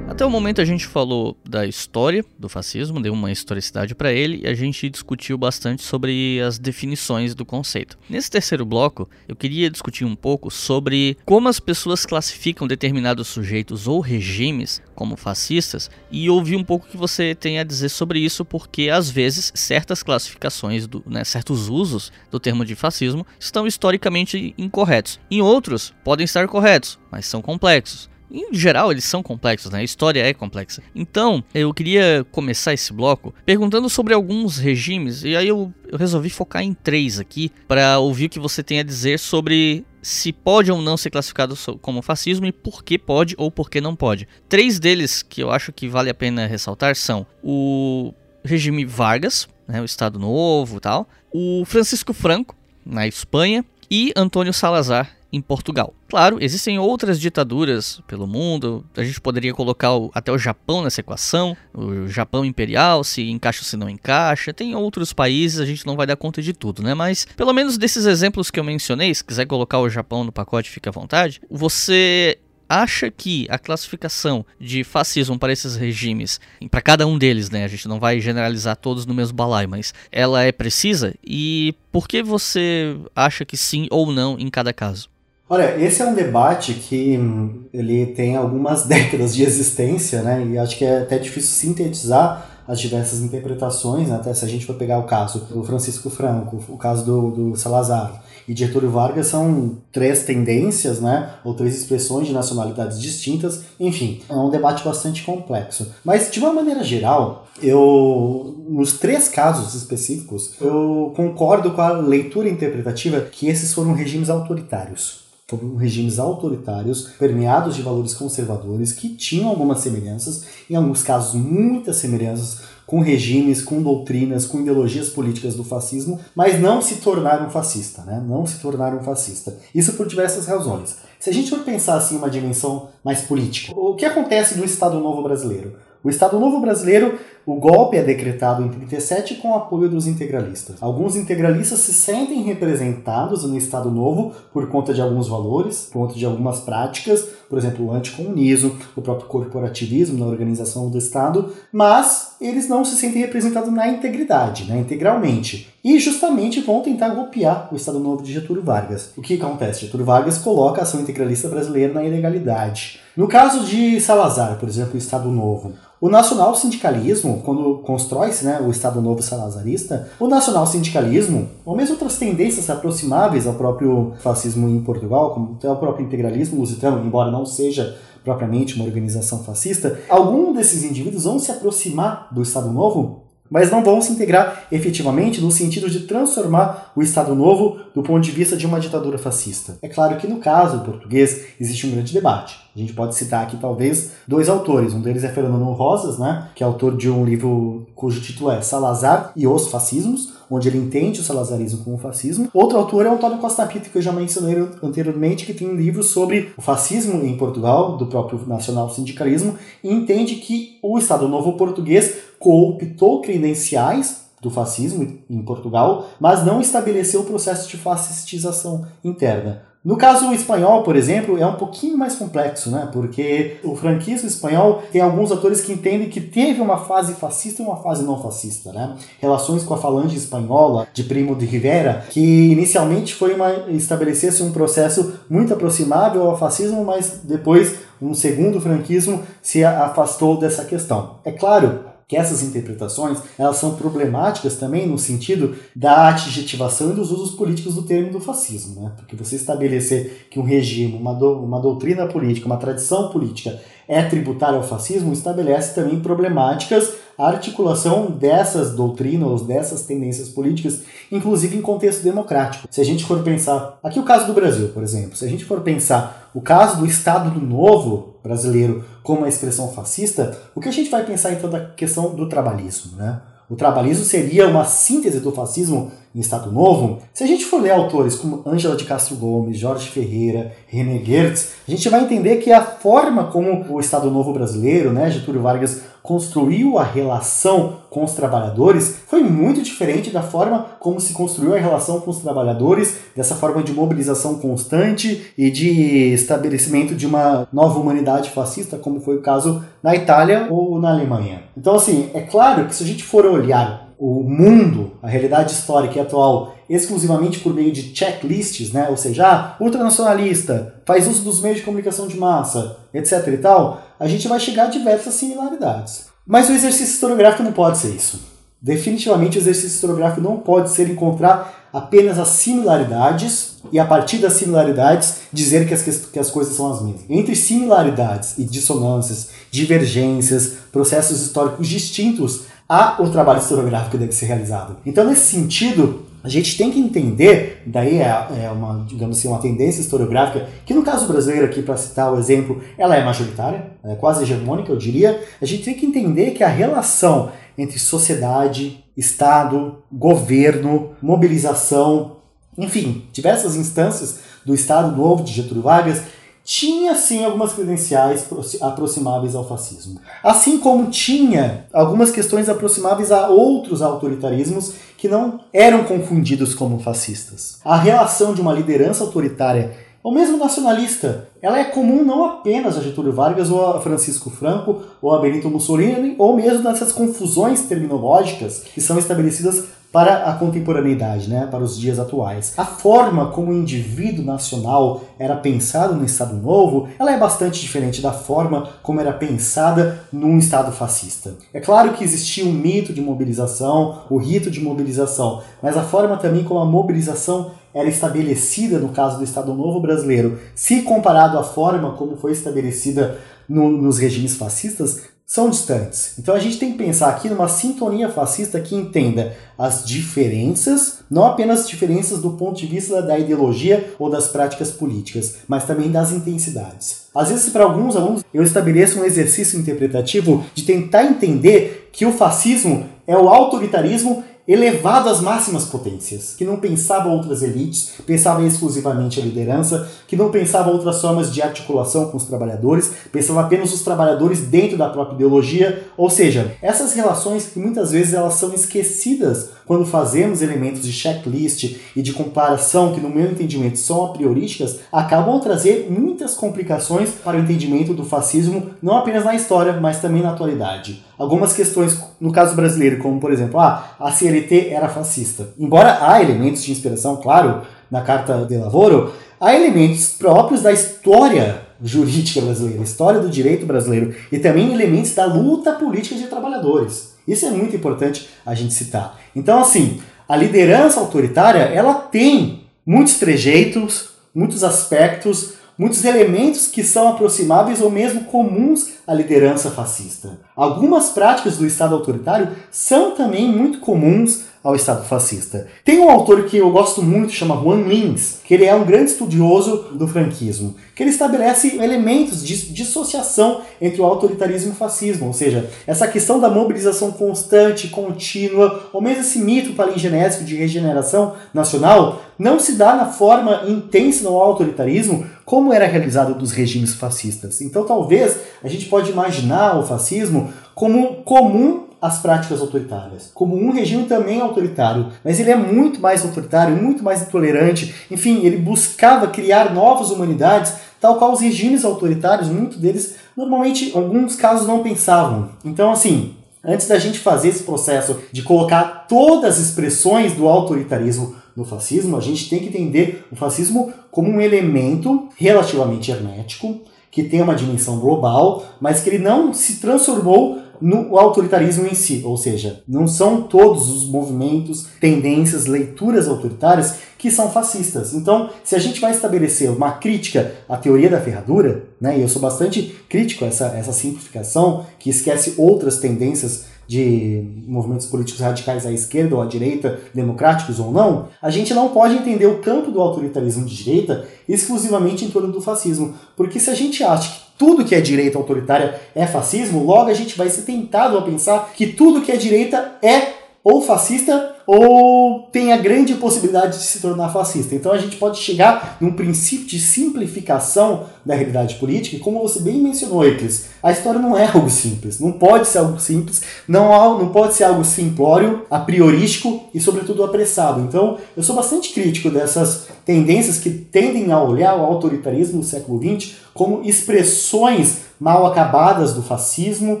Até o momento a gente falou da história do fascismo, deu uma historicidade para ele e a gente discutiu bastante sobre as definições do conceito. Nesse terceiro bloco, eu queria discutir um pouco sobre como as pessoas classificam determinados sujeitos ou regimes como fascistas e ouvir um pouco o que você tem a dizer sobre isso, porque às vezes certas classificações, do, né, certos usos do termo de fascismo estão historicamente incorretos. Em outros, podem estar corretos, mas são complexos em geral, eles são complexos, né? A história é complexa. Então, eu queria começar esse bloco perguntando sobre alguns regimes, e aí eu, eu resolvi focar em três aqui para ouvir o que você tem a dizer sobre se pode ou não ser classificado como fascismo e por que pode ou por que não pode. Três deles que eu acho que vale a pena ressaltar são o regime Vargas, né, o Estado Novo e tal, o Francisco Franco, na Espanha, e Antônio Salazar, em Portugal. Claro, existem outras ditaduras pelo mundo, a gente poderia colocar o, até o Japão nessa equação, o Japão imperial, se encaixa ou se não encaixa, tem outros países, a gente não vai dar conta de tudo, né? Mas pelo menos desses exemplos que eu mencionei, se quiser colocar o Japão no pacote, fique à vontade, você acha que a classificação de fascismo para esses regimes, para cada um deles, né, a gente não vai generalizar todos no mesmo balaio, mas ela é precisa? E por que você acha que sim ou não em cada caso?
Olha, esse é um debate que hum, ele tem algumas décadas de existência, né? E acho que é até difícil sintetizar as diversas interpretações, né? até se a gente for pegar o caso do Francisco Franco, o caso do, do Salazar e Getúlio Vargas, são três tendências, né? ou três expressões de nacionalidades distintas, enfim, é um debate bastante complexo. Mas, de uma maneira geral, eu, nos três casos específicos, eu concordo com a leitura interpretativa que esses foram regimes autoritários foram regimes autoritários, permeados de valores conservadores, que tinham algumas semelhanças, em alguns casos muitas semelhanças com regimes, com doutrinas, com ideologias políticas do fascismo, mas não se tornaram fascista, né? Não se tornaram fascista. Isso por diversas razões. Se a gente for pensar assim uma dimensão mais política, o que acontece no Estado Novo brasileiro? O Estado Novo brasileiro, o golpe é decretado em 37 com o apoio dos integralistas. Alguns integralistas se sentem representados no Estado Novo por conta de alguns valores, por conta de algumas práticas, por exemplo, o anticomunismo, o próprio corporativismo na organização do Estado, mas eles não se sentem representados na integridade, né, integralmente. E justamente vão tentar golpear o Estado Novo de Getúlio Vargas. O que acontece? Getúlio Vargas coloca a ação integralista brasileira na ilegalidade. No caso de Salazar, por exemplo, o Estado Novo, o nacional sindicalismo, quando constrói-se né, o Estado Novo salazarista, o nacional sindicalismo, ou mesmo outras tendências aproximáveis ao próprio fascismo em Portugal, como até o próprio integralismo lusitano, embora não seja propriamente uma organização fascista, algum desses indivíduos vão se aproximar do Estado Novo mas não vão se integrar efetivamente no sentido de transformar o Estado Novo do ponto de vista de uma ditadura fascista. É claro que no caso português existe um grande debate. A gente pode citar aqui talvez dois autores. Um deles é Fernando Rosas, né, que é autor de um livro cujo título é Salazar e os Fascismos, onde ele entende o salazarismo como fascismo. Outro autor é o Antônio Costa Pinto, que eu já mencionei anteriormente, que tem um livro sobre o fascismo em Portugal, do próprio nacional sindicalismo, e entende que o Estado Novo português cooptou credenciais do fascismo em Portugal, mas não estabeleceu o processo de fascistização interna. No caso espanhol, por exemplo, é um pouquinho mais complexo, né? Porque o franquismo espanhol tem alguns autores que entendem que teve uma fase fascista e uma fase não fascista, né? Relações com a falange espanhola de Primo de Rivera, que inicialmente foi uma estabelecer-se um processo muito aproximável ao fascismo, mas depois um segundo franquismo se afastou dessa questão. É claro que essas interpretações elas são problemáticas também no sentido da adjetivação e dos usos políticos do termo do fascismo, né? Porque você estabelecer que um regime, uma, do, uma doutrina política, uma tradição política é tributária ao fascismo estabelece também problemáticas a articulação dessas doutrinas, dessas tendências políticas, inclusive em contexto democrático. Se a gente for pensar, aqui o caso do Brasil, por exemplo, se a gente for pensar o caso do Estado do Novo brasileiro como uma expressão fascista, o que a gente vai pensar então da questão do trabalhismo, né? O trabalhismo seria uma síntese do fascismo em Estado Novo. Se a gente for ler autores como Ângela de Castro Gomes, Jorge Ferreira, René Gertz, a gente vai entender que a forma como o Estado Novo brasileiro, né, Getúlio Vargas construiu a relação com os trabalhadores foi muito diferente da forma como se construiu a relação com os trabalhadores, dessa forma de mobilização constante e de estabelecimento de uma nova humanidade fascista, como foi o caso na Itália ou na Alemanha. Então, assim, é claro que se a gente for olhar o mundo, a realidade histórica e atual, exclusivamente por meio de checklists, né? ou seja, ah, ultranacionalista, faz uso dos meios de comunicação de massa, etc. e tal, a gente vai chegar a diversas similaridades. Mas o exercício historiográfico não pode ser isso. Definitivamente o exercício historiográfico não pode ser encontrar apenas as similaridades e a partir das similaridades dizer que as, que as coisas são as mesmas. Entre similaridades e dissonâncias, divergências, processos históricos distintos, há o trabalho historiográfico deve ser realizado. Então, nesse sentido, a gente tem que entender, daí é, é, uma, digamos assim, uma tendência historiográfica, que no caso brasileiro aqui, para citar o exemplo, ela é majoritária, é quase hegemônica, eu diria. A gente tem que entender que a relação entre sociedade, Estado, governo, mobilização, enfim, diversas instâncias do Estado Novo de Getúlio Vargas, tinha sim algumas credenciais aproximáveis ao fascismo. Assim como tinha algumas questões aproximáveis a outros autoritarismos que não eram confundidos como fascistas. A relação de uma liderança autoritária ou mesmo nacionalista, ela é comum não apenas a Getúlio Vargas ou a Francisco Franco ou a Benito Mussolini, ou mesmo nessas confusões terminológicas que são estabelecidas para a contemporaneidade, né, para os dias atuais. A forma como o indivíduo nacional era pensado no Estado Novo, ela é bastante diferente da forma como era pensada num Estado fascista. É claro que existia um mito de mobilização, o rito de mobilização, mas a forma também como a mobilização era estabelecida no caso do Estado Novo brasileiro, se comparado à forma como foi estabelecida no, nos regimes fascistas, são distantes. Então a gente tem que pensar aqui numa sintonia fascista que entenda as diferenças, não apenas diferenças do ponto de vista da ideologia ou das práticas políticas, mas também das intensidades. Às vezes, para alguns alunos, eu estabeleço um exercício interpretativo de tentar entender que o fascismo é o autoritarismo elevado às máximas potências, que não pensava outras elites, pensava exclusivamente a liderança, que não pensava outras formas de articulação com os trabalhadores, pensava apenas os trabalhadores dentro da própria ideologia, ou seja, essas relações que muitas vezes elas são esquecidas quando fazemos elementos de checklist e de comparação que no meu entendimento são a priorísticas, acabam trazer muitas complicações para o entendimento do fascismo, não apenas na história, mas também na atualidade. Algumas questões, no caso brasileiro, como por exemplo, ah, a CLT era fascista. Embora há elementos de inspiração, claro, na Carta de Lavoro, há elementos próprios da história jurídica brasileira, história do direito brasileiro e também elementos da luta política de trabalhadores. Isso é muito importante a gente citar. Então, assim, a liderança autoritária, ela tem muitos trejeitos, muitos aspectos, muitos elementos que são aproximáveis ou mesmo comuns à liderança fascista. Algumas práticas do Estado autoritário são também muito comuns ao Estado fascista. Tem um autor que eu gosto muito, chama Juan Lins, que ele é um grande estudioso do franquismo, que ele estabelece elementos de dissociação entre o autoritarismo e o fascismo, ou seja, essa questão da mobilização constante, contínua, ou mesmo esse mito palingenésico de regeneração nacional, não se dá na forma intensa no autoritarismo como era realizado dos regimes fascistas. Então talvez a gente pode imaginar o fascismo como comum as práticas autoritárias, como um regime também autoritário, mas ele é muito mais autoritário, muito mais intolerante. Enfim, ele buscava criar novas humanidades, tal qual os regimes autoritários, muitos deles normalmente, em alguns casos, não pensavam. Então, assim, antes da gente fazer esse processo de colocar todas as expressões do autoritarismo no fascismo, a gente tem que entender o fascismo como um elemento relativamente hermético, que tem uma dimensão global, mas que ele não se transformou no autoritarismo em si, ou seja, não são todos os movimentos, tendências, leituras autoritárias que são fascistas. Então, se a gente vai estabelecer uma crítica à teoria da ferradura, né, e eu sou bastante crítico a essa, essa simplificação que esquece outras tendências de movimentos políticos radicais à esquerda ou à direita, democráticos ou não, a gente não pode entender o campo do autoritarismo de direita exclusivamente em torno do fascismo. Porque se a gente acha que tudo que é direita autoritária é fascismo, logo a gente vai ser tentado a pensar que tudo que é direita é ou fascista ou tem a grande possibilidade de se tornar fascista. Então a gente pode chegar num princípio de simplificação da realidade política, e como você bem mencionou, Eclis, a história não é algo simples, não pode ser algo simples, não, não pode ser algo simplório, a priorístico e, sobretudo, apressado. Então eu sou bastante crítico dessas tendências que tendem a olhar o autoritarismo do século XX como expressões mal acabadas do fascismo,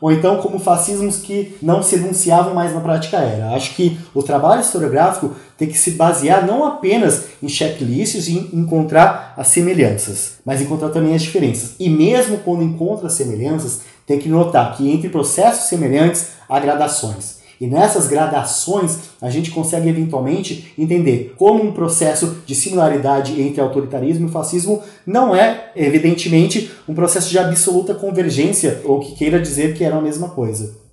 ou então como fascismos que não se enunciavam mais na prática era. Acho que o trabalho historiográfico tem que se basear não apenas em checklists e encontrar as semelhanças, mas encontrar também as diferenças. E mesmo quando encontra as semelhanças, tem que notar que entre processos semelhantes há gradações. E nessas gradações a gente consegue eventualmente entender como um processo de similaridade entre autoritarismo e fascismo não é, evidentemente, um processo de absoluta convergência ou que queira dizer que era a mesma coisa.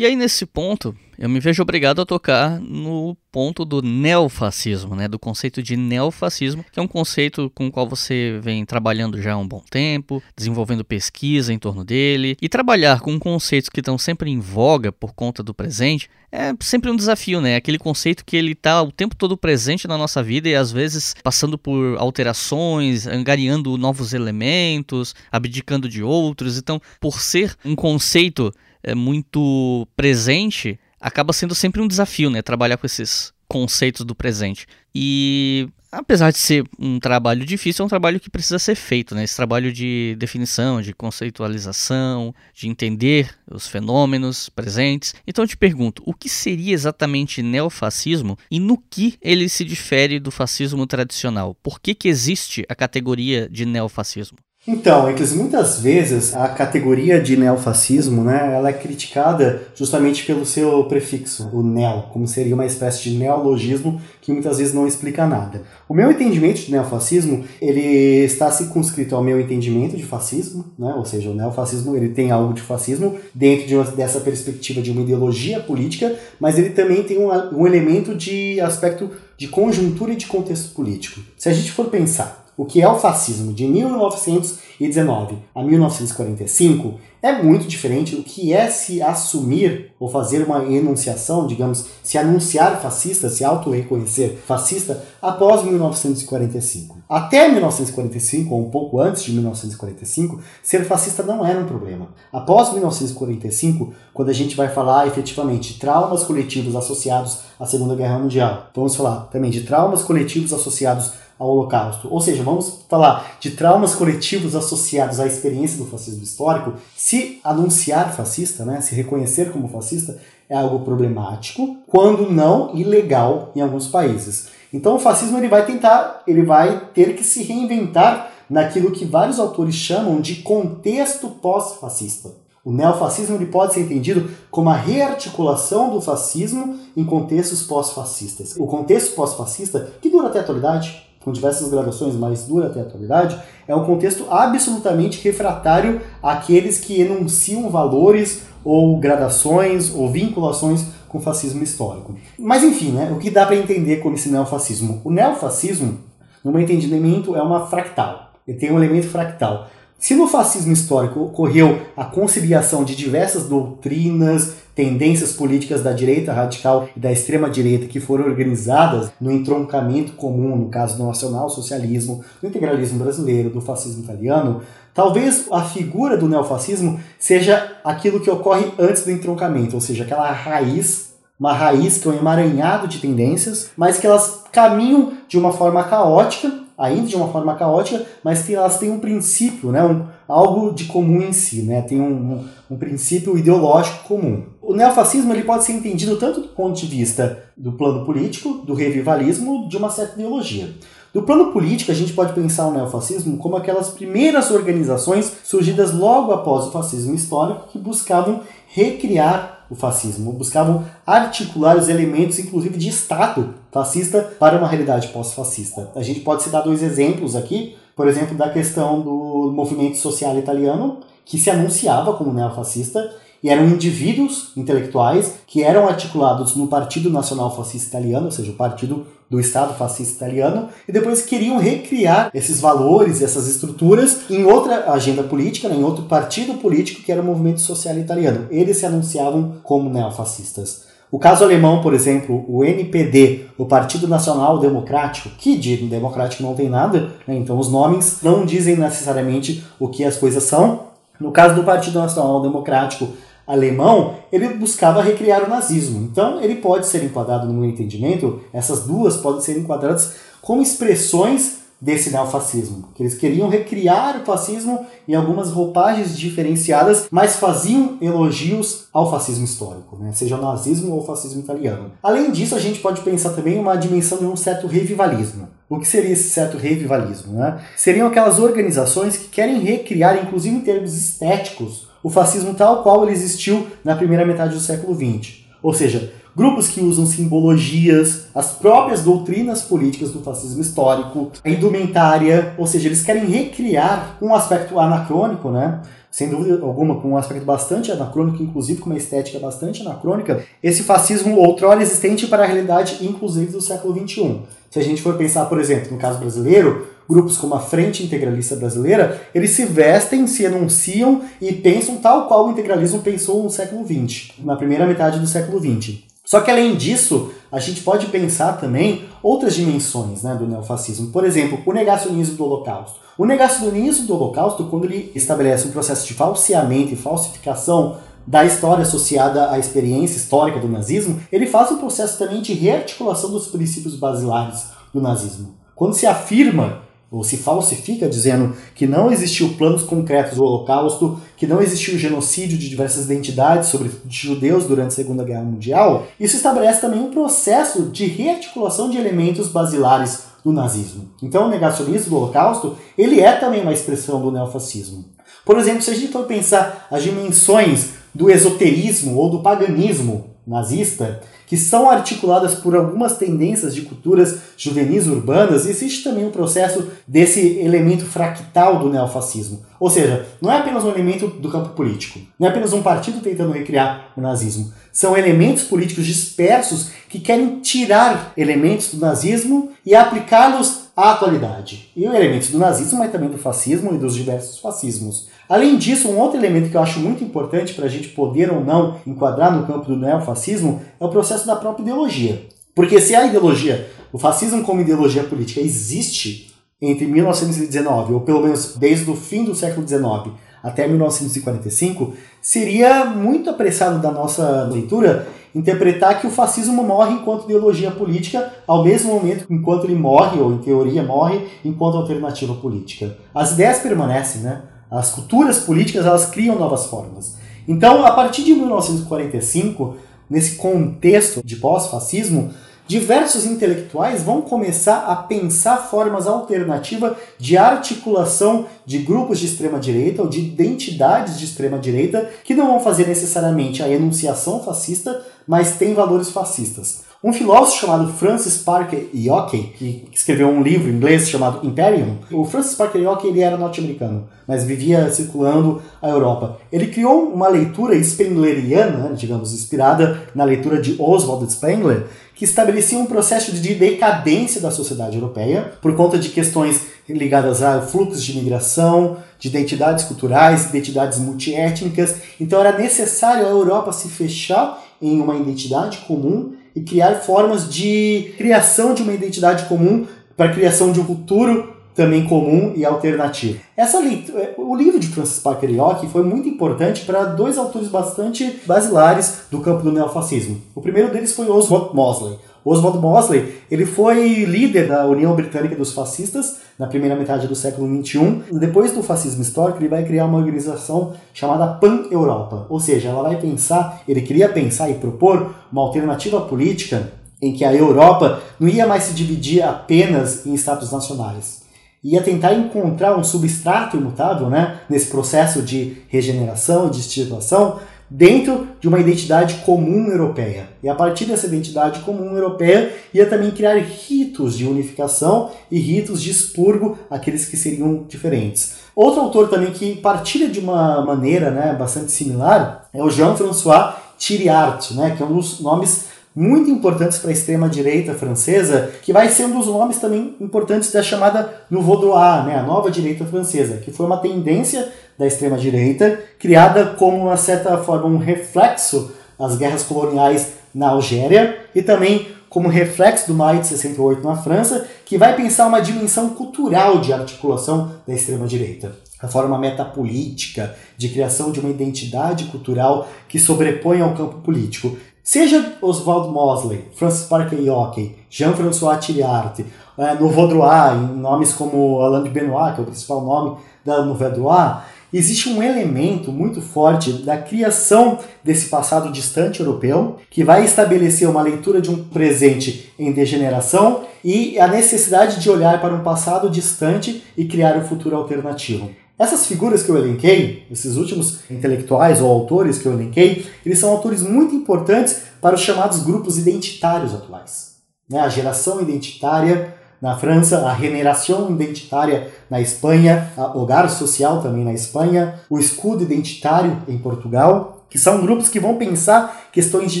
E aí, nesse ponto, eu me vejo obrigado a tocar no ponto do neofascismo, né, do conceito de neofascismo, que é um conceito com o qual você vem trabalhando já há um bom tempo, desenvolvendo pesquisa em torno dele, e trabalhar com conceitos que estão sempre em voga por conta do presente é sempre um desafio, né? Aquele conceito que ele está o tempo todo presente na nossa vida e às vezes passando por alterações, angariando novos elementos, abdicando de outros. Então, por ser um conceito é, muito presente, acaba sendo sempre um desafio, né? Trabalhar com esses conceitos do presente. E apesar de ser um trabalho difícil, é um trabalho que precisa ser feito, né? Esse trabalho de definição, de conceitualização, de entender os fenômenos presentes. Então eu te pergunto, o que seria exatamente neofascismo e no que ele se difere do fascismo tradicional? Por que, que existe a categoria de neofascismo?
Então, Eclis, muitas vezes a categoria de neofascismo, né, ela é criticada justamente pelo seu prefixo, o neo, como seria uma espécie de neologismo que muitas vezes não explica nada. O meu entendimento de neofascismo, ele está circunscrito ao meu entendimento de fascismo, né, ou seja, o neofascismo ele tem algo de fascismo dentro de uma, dessa perspectiva de uma ideologia política, mas ele também tem um, um elemento de aspecto de conjuntura e de contexto político. Se a gente for pensar o que é o fascismo de 1919 a 1945 é muito diferente do que é se assumir ou fazer uma enunciação, digamos, se anunciar fascista, se auto-reconhecer fascista após 1945. Até 1945, ou um pouco antes de 1945, ser fascista não era um problema. Após 1945, quando a gente vai falar efetivamente de traumas coletivos associados à Segunda Guerra Mundial, vamos falar também de traumas coletivos associados ao Holocausto. Ou seja, vamos falar de traumas coletivos associados à experiência do fascismo histórico. Se anunciar fascista, né, se reconhecer como fascista, é algo problemático, quando não ilegal em alguns países. Então o fascismo ele vai tentar, ele vai ter que se reinventar naquilo que vários autores chamam de contexto pós-fascista. O neofascismo ele pode ser entendido como a rearticulação do fascismo em contextos pós-fascistas. O contexto pós-fascista, que dura até a atualidade, com diversas gradações, mas dura até a atualidade, é um contexto absolutamente refratário àqueles que enunciam valores ou gradações ou vinculações com o fascismo histórico. Mas enfim, né, o que dá para entender como esse neofascismo? O neofascismo, no meu entendimento, é uma fractal. Ele tem um elemento fractal. Se no fascismo histórico ocorreu a conciliação de diversas doutrinas, tendências políticas da direita radical e da extrema direita que foram organizadas no entroncamento comum, no caso do nacional-socialismo, do integralismo brasileiro, do fascismo italiano, talvez a figura do neofascismo seja aquilo que ocorre antes do entroncamento, ou seja, aquela raiz uma raiz que é um emaranhado de tendências, mas que elas caminham de uma forma caótica ainda de uma forma caótica, mas que elas têm um princípio, né, um, algo de comum em si, né, tem um, um, um, princípio ideológico comum. O neofascismo ele pode ser entendido tanto do ponto de vista do plano político, do revivalismo, de uma certa ideologia. Do plano político, a gente pode pensar o neofascismo como aquelas primeiras organizações surgidas logo após o fascismo histórico que buscavam recriar o fascismo, buscavam articular os elementos, inclusive de Estado fascista, para uma realidade pós-fascista. A gente pode citar dois exemplos aqui, por exemplo, da questão do movimento social italiano, que se anunciava como neofascista, e eram indivíduos intelectuais que eram articulados no Partido Nacional Fascista Italiano, ou seja, o partido do Estado fascista italiano, e depois queriam recriar esses valores, essas estruturas em outra agenda política, né, em outro partido político que era o movimento social italiano. Eles se anunciavam como neofascistas. O caso alemão, por exemplo, o NPD, o Partido Nacional Democrático, que de democrático não tem nada, né, então os nomes não dizem necessariamente o que as coisas são. No caso do Partido Nacional Democrático, alemão, ele buscava recriar o nazismo. Então, ele pode ser enquadrado, no meu entendimento, essas duas podem ser enquadradas como expressões desse neofascismo, que eles queriam recriar o fascismo em algumas roupagens diferenciadas, mas faziam elogios ao fascismo histórico, né? seja o nazismo ou o fascismo italiano. Além disso, a gente pode pensar também uma dimensão de um certo revivalismo. O que seria esse certo revivalismo? Né? Seriam aquelas organizações que querem recriar, inclusive em termos estéticos, o fascismo tal qual ele existiu na primeira metade do século XX. Ou seja, grupos que usam simbologias, as próprias doutrinas políticas do fascismo histórico, a indumentária, ou seja, eles querem recriar um aspecto anacrônico, né? Sem dúvida alguma, com um aspecto bastante anacrônico, inclusive com uma estética bastante anacrônica, esse fascismo outrora existente para a realidade, inclusive do século XXI. Se a gente for pensar, por exemplo, no caso brasileiro, grupos como a Frente Integralista Brasileira, eles se vestem, se enunciam e pensam tal qual o integralismo pensou no século XX, na primeira metade do século XX. Só que além disso, a gente pode pensar também outras dimensões né, do neofascismo. Por exemplo, o negacionismo do Holocausto. O negacionismo do Holocausto, quando ele estabelece um processo de falseamento e falsificação da história associada à experiência histórica do nazismo, ele faz um processo também de rearticulação dos princípios basilares do nazismo. Quando se afirma ou se falsifica dizendo que não existiu planos concretos do Holocausto, que não existiu genocídio de diversas identidades sobre judeus durante a Segunda Guerra Mundial, isso estabelece também um processo de rearticulação de elementos basilares do nazismo. Então, o negacionismo do Holocausto, ele é também uma expressão do neofascismo. Por exemplo, se a gente for pensar as dimensões do esoterismo ou do paganismo nazista, que são articuladas por algumas tendências de culturas juvenis urbanas, existe também um processo desse elemento fractal do neofascismo. Ou seja, não é apenas um elemento do campo político, não é apenas um partido tentando recriar o nazismo. São elementos políticos dispersos que querem tirar elementos do nazismo e aplicá-los à atualidade. E elementos do nazismo, mas também do fascismo e dos diversos fascismos. Além disso, um outro elemento que eu acho muito importante para a gente poder ou não enquadrar no campo do neofascismo é o processo da própria ideologia. Porque se a ideologia, o fascismo como ideologia política existe entre 1919, ou pelo menos desde o fim do século XIX até 1945, seria muito apressado da nossa leitura interpretar que o fascismo morre enquanto ideologia política, ao mesmo momento enquanto ele morre, ou em teoria morre, enquanto alternativa política. As ideias permanecem, né? As culturas políticas elas criam novas formas. Então, a partir de 1945, nesse contexto de pós-fascismo, diversos intelectuais vão começar a pensar formas alternativas de articulação de grupos de extrema direita ou de identidades de extrema direita que não vão fazer necessariamente a enunciação fascista, mas têm valores fascistas. Um filósofo chamado Francis Parker Yockey, que escreveu um livro em inglês chamado Imperium, o Francis Parker Yockey ele era norte-americano, mas vivia circulando a Europa. Ele criou uma leitura spengleriana, digamos, inspirada na leitura de Oswald Spengler, que estabelecia um processo de decadência da sociedade europeia por conta de questões ligadas a fluxos de migração, de identidades culturais, identidades multiétnicas. Então era necessário a Europa se fechar em uma identidade comum e criar formas de criação de uma identidade comum para a criação de um futuro também comum e alternativo. Essa leitura, o livro de Francis Parker Yockey foi muito importante para dois autores bastante basilares do campo do neofascismo. O primeiro deles foi Oswald Mosley. Oswald Mosley ele foi líder da União Britânica dos Fascistas na primeira metade do século XXI. Depois do fascismo histórico, ele vai criar uma organização chamada Pan-Europa. Ou seja, ela vai pensar, ele queria pensar e propor uma alternativa política em que a Europa não ia mais se dividir apenas em estados nacionais. Ia tentar encontrar um substrato imutável né, nesse processo de regeneração e de instituição dentro de uma identidade comum europeia. E a partir dessa identidade comum europeia, ia também criar ritos de unificação e ritos de expurgo, aqueles que seriam diferentes. Outro autor também que partilha de uma maneira né, bastante similar é o Jean-François Thiriart, né, que é um dos nomes muito importantes para a extrema-direita francesa, que vai ser um dos nomes também importantes da chamada Nouveau Droit, né, a nova direita francesa, que foi uma tendência da extrema-direita, criada como, uma certa forma, um reflexo das guerras coloniais na Algéria e também como reflexo do maio de 68 na França, que vai pensar uma dimensão cultural de articulação da extrema-direita. A forma metapolítica de criação de uma identidade cultural que sobrepõe ao campo político. Seja Oswald Mosley, Francis Parker Yockey, Jean-François Thiriart, é, Nouveau Droit, nomes como Alain de Benoit, que é o principal nome da Nouveau Droit, existe um elemento muito forte da criação desse passado distante europeu, que vai estabelecer uma leitura de um presente em degeneração e a necessidade de olhar para um passado distante e criar um futuro alternativo. Essas figuras que eu elenquei, esses últimos intelectuais ou autores que eu elenquei, eles são autores muito importantes para os chamados grupos identitários atuais. Né? A geração identitária na França, a Generação Identitária na Espanha, a Hogar Social também na Espanha, o Escudo Identitário em Portugal, que são grupos que vão pensar questões de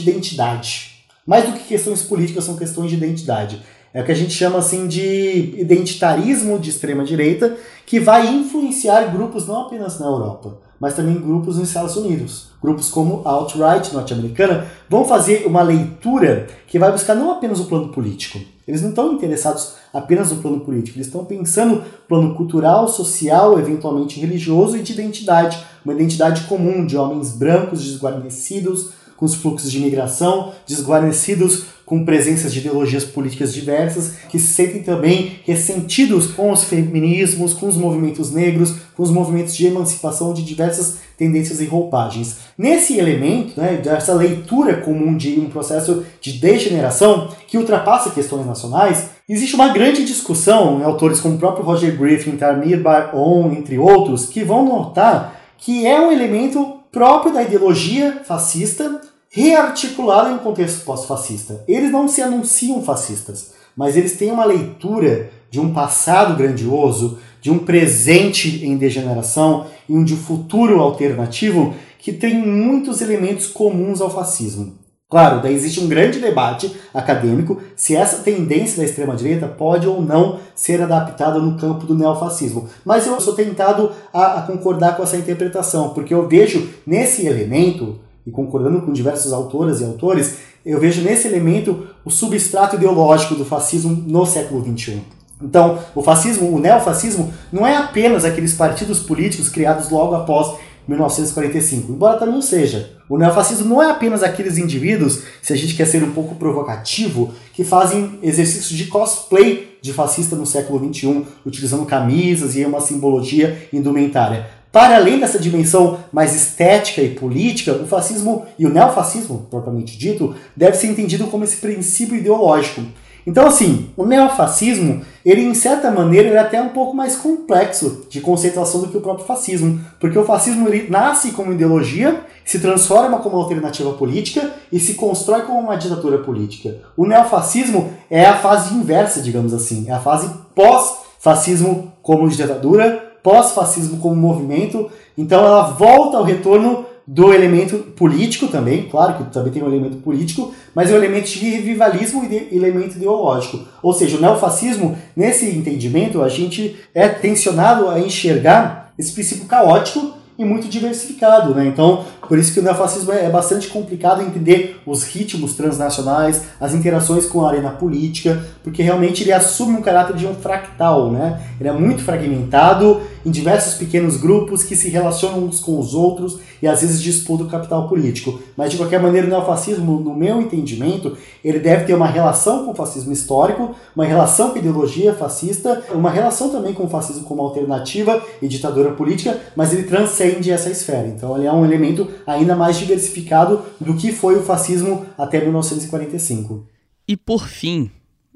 identidade. Mais do que questões políticas, são questões de identidade. É o que a gente chama assim de identitarismo de extrema direita, que vai influenciar grupos não apenas na Europa, mas também grupos nos Estados Unidos. Grupos como a alt-right norte-americana vão fazer uma leitura que vai buscar não apenas o plano político. Eles não estão interessados apenas no plano político, eles estão pensando plano cultural, social, eventualmente religioso e de identidade, uma identidade comum de homens brancos desguarnecidos, com os fluxos de imigração, desguarnecidos com presenças de ideologias políticas diversas, que se sentem também ressentidos com os feminismos, com os movimentos negros, com os movimentos de emancipação de diversas tendências e roupagens. Nesse elemento, né, dessa leitura comum de um processo de degeneração que ultrapassa questões nacionais, existe uma grande discussão em autores como o próprio Roger Griffin, Tarmir Bar-On, entre outros, que vão notar que é um elemento próprio da ideologia fascista rearticulado em um contexto pós-fascista. Eles não se anunciam fascistas, mas eles têm uma leitura de um passado grandioso, de um presente em degeneração e um de futuro alternativo que tem muitos elementos comuns ao fascismo. Claro, daí existe um grande debate acadêmico se essa tendência da extrema-direita pode ou não ser adaptada no campo do neofascismo. Mas eu sou tentado a, a concordar com essa interpretação, porque eu vejo nesse elemento e concordando com diversas autoras e autores, eu vejo nesse elemento o substrato ideológico do fascismo no século XXI. Então, o fascismo, o neofascismo, não é apenas aqueles partidos políticos criados logo após 1945, embora também o seja. O neofascismo não é apenas aqueles indivíduos, se a gente quer ser um pouco provocativo, que fazem exercícios de cosplay de fascista no século XXI, utilizando camisas e uma simbologia indumentária. Para além dessa dimensão mais estética e política, o fascismo e o neofascismo, propriamente dito, deve ser entendido como esse princípio ideológico. Então, assim, o neofascismo, ele em certa maneira, é até um pouco mais complexo de conceituação do que o próprio fascismo, porque o fascismo ele nasce como ideologia, se transforma como alternativa política e se constrói como uma ditadura política. O neofascismo é a fase inversa, digamos assim, é a fase pós-fascismo como ditadura pós-fascismo como movimento, então ela volta ao retorno do elemento político também, claro que também tem um elemento político, mas é um elemento de revivalismo e de elemento ideológico. Ou seja, o neofascismo, nesse entendimento, a gente é tensionado a enxergar esse princípio caótico e muito diversificado, né? Então, por isso que o neofascismo é bastante complicado entender os ritmos transnacionais, as interações com a arena política, porque realmente ele assume um caráter de um fractal, né? Ele é muito fragmentado em diversos pequenos grupos que se relacionam uns com os outros e às vezes disputam o capital político. Mas de qualquer maneira, o neofascismo, no meu entendimento, ele deve ter uma relação com o fascismo histórico, uma relação com a ideologia fascista, uma relação também com o fascismo como alternativa e ditadura política, mas ele transcende essa esfera. Então ele é um elemento ainda mais diversificado do que foi o fascismo até 1945.
E por fim,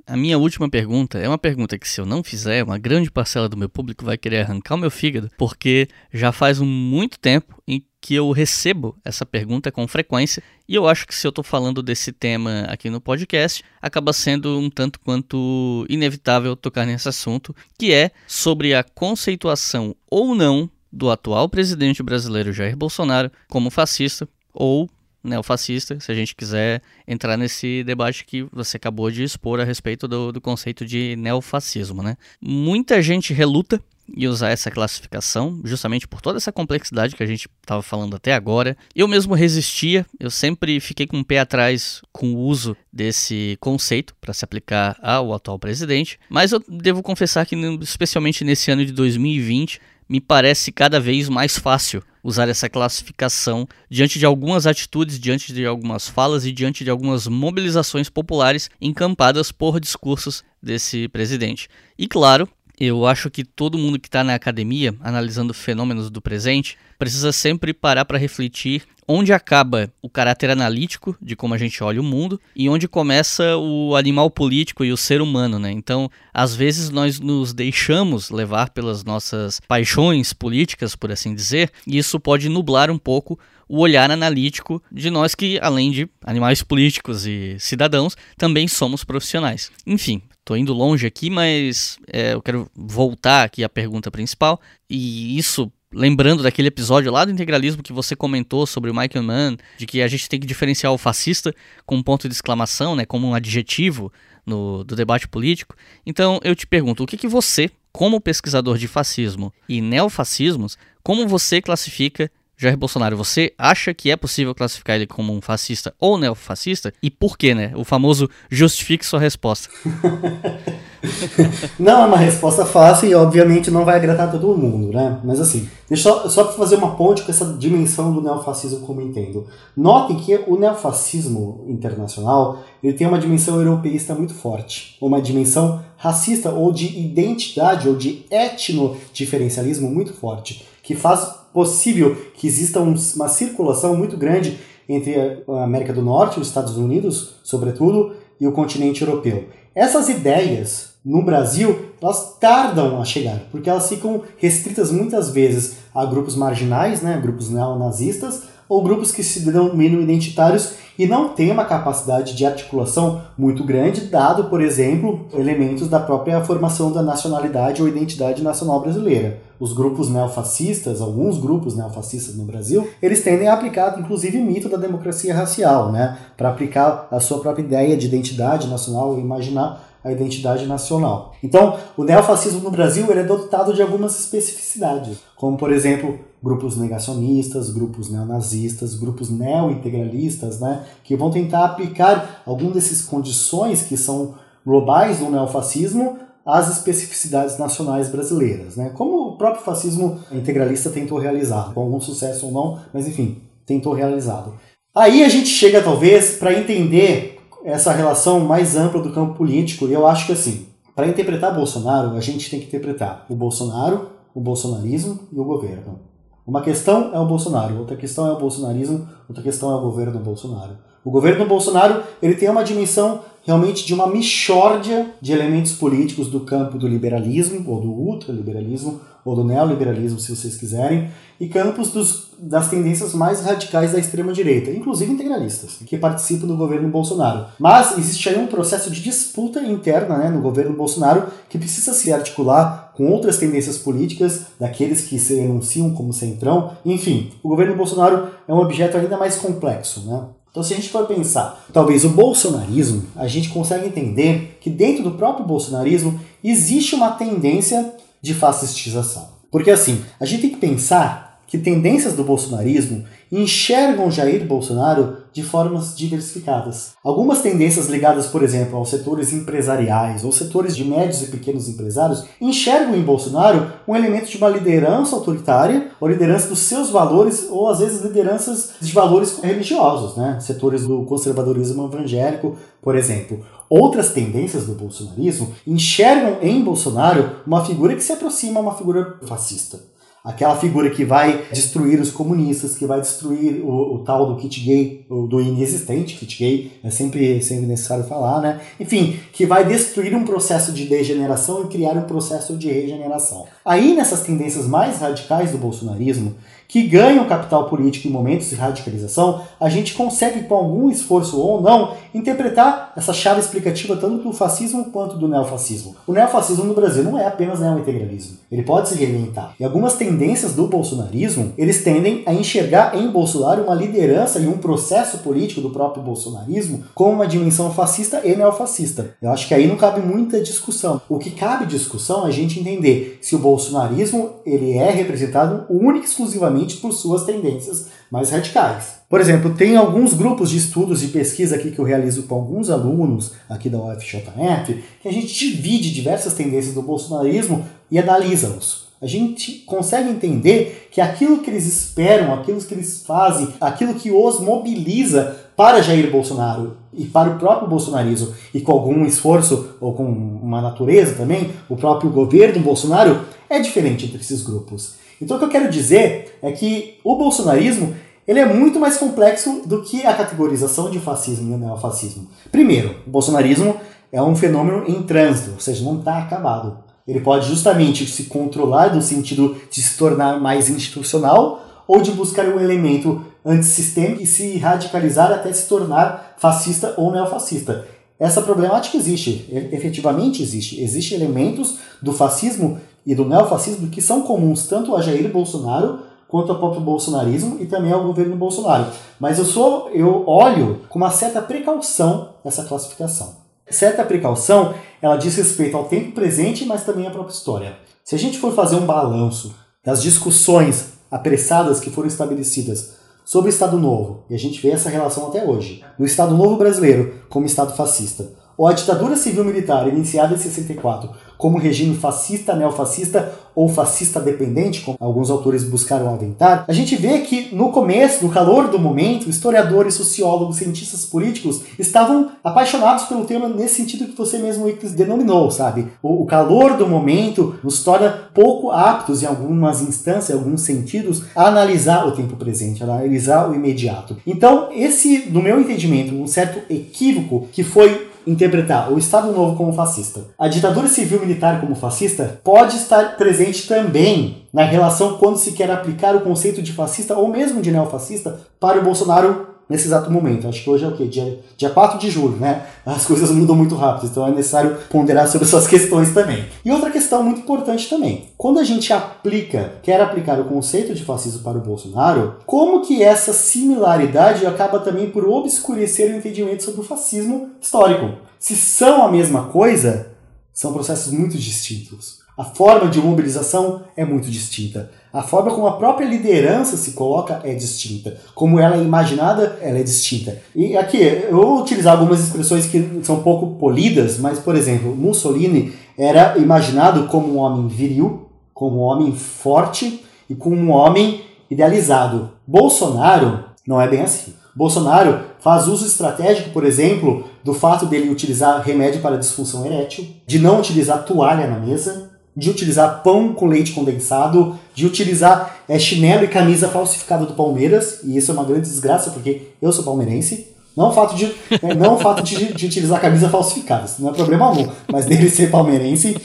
a minha última pergunta é uma pergunta que, se eu não fizer, uma grande parcela do meu público vai querer arrancar o meu fígado, porque já faz muito tempo em que eu recebo essa pergunta com frequência, e eu acho que se eu estou falando desse tema aqui no podcast, acaba sendo um tanto quanto inevitável tocar nesse assunto, que é sobre a conceituação ou não do atual presidente brasileiro Jair Bolsonaro como fascista ou neofascista, se a gente quiser entrar nesse debate que você acabou de expor a respeito do, do conceito de neofascismo. Né? Muita gente reluta em usar essa classificação, justamente por toda essa complexidade que a gente estava falando até agora. Eu mesmo resistia, eu sempre fiquei com o pé atrás com o uso desse conceito para se aplicar ao atual presidente, mas eu devo confessar que, especialmente nesse ano de 2020, me parece cada vez mais fácil usar essa classificação diante de algumas atitudes, diante de algumas falas e diante de algumas mobilizações populares encampadas por discursos desse presidente. E claro, eu acho que todo mundo que está na academia, analisando fenômenos do presente, precisa sempre parar para refletir onde acaba o caráter analítico de como a gente olha o mundo e onde começa o animal político e o ser humano, né? Então, às vezes nós nos deixamos levar pelas nossas paixões políticas, por assim dizer, e isso pode nublar um pouco o olhar analítico de nós que, além de animais políticos e cidadãos, também somos profissionais. Enfim, Tô indo longe aqui, mas é, eu quero voltar aqui à pergunta principal. E isso, lembrando daquele episódio lá do integralismo que você comentou sobre o Michael Mann, de que a gente tem que diferenciar o fascista com um ponto de exclamação, né, como um adjetivo no, do debate político. Então eu te pergunto, o que, que você, como pesquisador de fascismo e neofascismos, como você classifica Jair Bolsonaro, você acha que é possível classificar ele como um fascista ou neofascista? E por quê, né? O famoso justifique sua resposta.
não é uma resposta fácil e obviamente não vai agradar todo mundo, né? Mas assim, deixa só, só fazer uma ponte com essa dimensão do neofascismo como entendo. Notem que o neofascismo internacional ele tem uma dimensão europeísta muito forte, uma dimensão racista ou de identidade ou de etno-diferencialismo muito forte, que faz possível que exista uma circulação muito grande entre a América do Norte, os Estados Unidos, sobretudo, e o continente europeu. Essas ideias no Brasil, elas tardam a chegar, porque elas ficam restritas muitas vezes a grupos marginais, né, grupos neonazistas, ou grupos que se denominam identitários e não têm uma capacidade de articulação muito grande, dado, por exemplo, elementos da própria formação da nacionalidade ou identidade nacional brasileira. Os grupos neofascistas, alguns grupos neofascistas no Brasil, eles tendem a aplicar, inclusive, o mito da democracia racial, né, para aplicar a sua própria ideia de identidade nacional e imaginar a identidade nacional. Então, o neofascismo no Brasil ele é dotado de algumas especificidades, como, por exemplo, grupos negacionistas, grupos neonazistas, grupos neo-integralistas, né, que vão tentar aplicar algum desses condições que são globais do neofascismo às especificidades nacionais brasileiras, né, como o próprio fascismo integralista tentou realizar, com algum sucesso ou não, mas enfim, tentou realizado. Aí a gente chega talvez para entender essa relação mais ampla do campo político. E eu acho que assim, para interpretar Bolsonaro, a gente tem que interpretar o Bolsonaro, o bolsonarismo e o governo. Uma questão é o Bolsonaro, outra questão é o bolsonarismo, outra questão é o governo Bolsonaro. O governo Bolsonaro ele tem uma dimensão realmente de uma mixórdia de elementos políticos do campo do liberalismo, ou do ultraliberalismo, ou do neoliberalismo, se vocês quiserem, e campos dos, das tendências mais radicais da extrema-direita, inclusive integralistas, que participam do governo Bolsonaro. Mas existe aí um processo de disputa interna né, no governo Bolsonaro que precisa se articular com outras tendências políticas, daqueles que se enunciam como centrão. Enfim, o governo Bolsonaro é um objeto ainda mais complexo. Né? Então, se a gente for pensar, talvez o bolsonarismo, a gente consegue entender que dentro do próprio bolsonarismo existe uma tendência de fascistização. Porque assim, a gente tem que pensar que tendências do bolsonarismo enxergam Jair Bolsonaro de formas diversificadas. Algumas tendências ligadas, por exemplo, aos setores empresariais ou setores de médios e pequenos empresários enxergam em Bolsonaro um elemento de uma liderança autoritária ou liderança dos seus valores ou às vezes lideranças de valores religiosos, né? Setores do conservadorismo evangélico, por exemplo. Outras tendências do bolsonarismo enxergam em Bolsonaro uma figura que se aproxima a uma figura fascista. Aquela figura que vai destruir os comunistas, que vai destruir o, o tal do kit gay, do inexistente kit gay, é sempre, sempre necessário falar, né? Enfim, que vai destruir um processo de degeneração e criar um processo de regeneração. Aí, nessas tendências mais radicais do bolsonarismo, que ganham capital político em momentos de radicalização, a gente consegue, com algum esforço ou não, interpretar essa chave explicativa tanto do fascismo quanto do neofascismo. O neofascismo no Brasil não é apenas neointegralismo, ele pode se reinventar. E algumas tendências do bolsonarismo, eles tendem a enxergar em Bolsonaro uma liderança e um processo político do próprio bolsonarismo como uma dimensão fascista e neofascista. Eu acho que aí não cabe muita discussão. O que cabe discussão é a gente entender se o bolsonarismo ele é representado única e exclusivamente por suas tendências mais radicais. Por exemplo, tem alguns grupos de estudos e pesquisa aqui que eu realizo com alguns alunos aqui da UFJF, que a gente divide diversas tendências do bolsonarismo e analisa-os. A gente consegue entender que aquilo que eles esperam, aquilo que eles fazem, aquilo que os mobiliza para Jair Bolsonaro e para o próprio bolsonarismo, e com algum esforço ou com uma natureza também, o próprio governo Bolsonaro é diferente entre esses grupos. Então o que eu quero dizer é que o bolsonarismo ele é muito mais complexo do que a categorização de fascismo e neofascismo. Primeiro, o bolsonarismo é um fenômeno em trânsito, ou seja, não está acabado. Ele pode justamente se controlar no sentido de se tornar mais institucional ou de buscar um elemento antissistêmico e se radicalizar até se tornar fascista ou neofascista. Essa problemática existe, efetivamente existe. Existem elementos do fascismo e do neofascismo que são comuns tanto a Jair Bolsonaro quanto ao próprio bolsonarismo e também ao governo Bolsonaro. Mas eu sou eu olho com uma certa precaução essa classificação. Certa precaução, ela diz respeito ao tempo presente, mas também à própria história. Se a gente for fazer um balanço das discussões apressadas que foram estabelecidas sobre o Estado Novo, e a gente vê essa relação até hoje, no Estado Novo brasileiro como Estado fascista, ou a ditadura civil-militar iniciada em 64 como regime fascista, neofascista ou fascista dependente, como alguns autores buscaram aventar, a gente vê que no começo, no calor do momento, historiadores, sociólogos, cientistas políticos estavam apaixonados pelo tema nesse sentido que você mesmo denominou, sabe? O, calor do momento nos torna pouco aptos, em algumas instâncias, em alguns sentidos, a analisar o tempo presente, a analisar o imediato. Então, esse, no meu entendimento, um certo equívoco que foi interpretar o Estado Novo como fascista, a ditadura civil-militar como fascista, pode estar presente também na relação quando se quer aplicar o conceito de fascista ou mesmo de neofascista para o Bolsonaro nesse exato momento. Acho que hoje é o quê? Dia, dia 4 de julho, né? As coisas mudam muito rápido, então é necessário ponderar sobre essas questões também. E outra questão muito importante também. Quando a gente aplica, quer aplicar o conceito de fascismo para o Bolsonaro, como que essa similaridade acaba também por obscurecer o entendimento sobre o fascismo histórico? Se são a mesma coisa, são processos muito distintos. A forma de mobilização é muito distinta. A forma como a própria liderança se coloca é distinta. Como ela é imaginada, ela é distinta. E aqui, eu vou utilizar algumas expressões que são um pouco polidas, mas, por exemplo, Mussolini era imaginado como um homem viril, como um homem forte e como um homem idealizado. Bolsonaro não é bem assim. Bolsonaro faz uso estratégico, por exemplo, do fato dele utilizar remédio para disfunção erétil, de não utilizar toalha na mesa, de utilizar pão com leite condensado, de utilizar é, chinelo e camisa falsificada do Palmeiras, e isso é uma grande desgraça porque eu sou palmeirense. Não o fato de, é, não o fato de, de utilizar camisa falsificada, isso não é problema algum, mas dele ser palmeirense.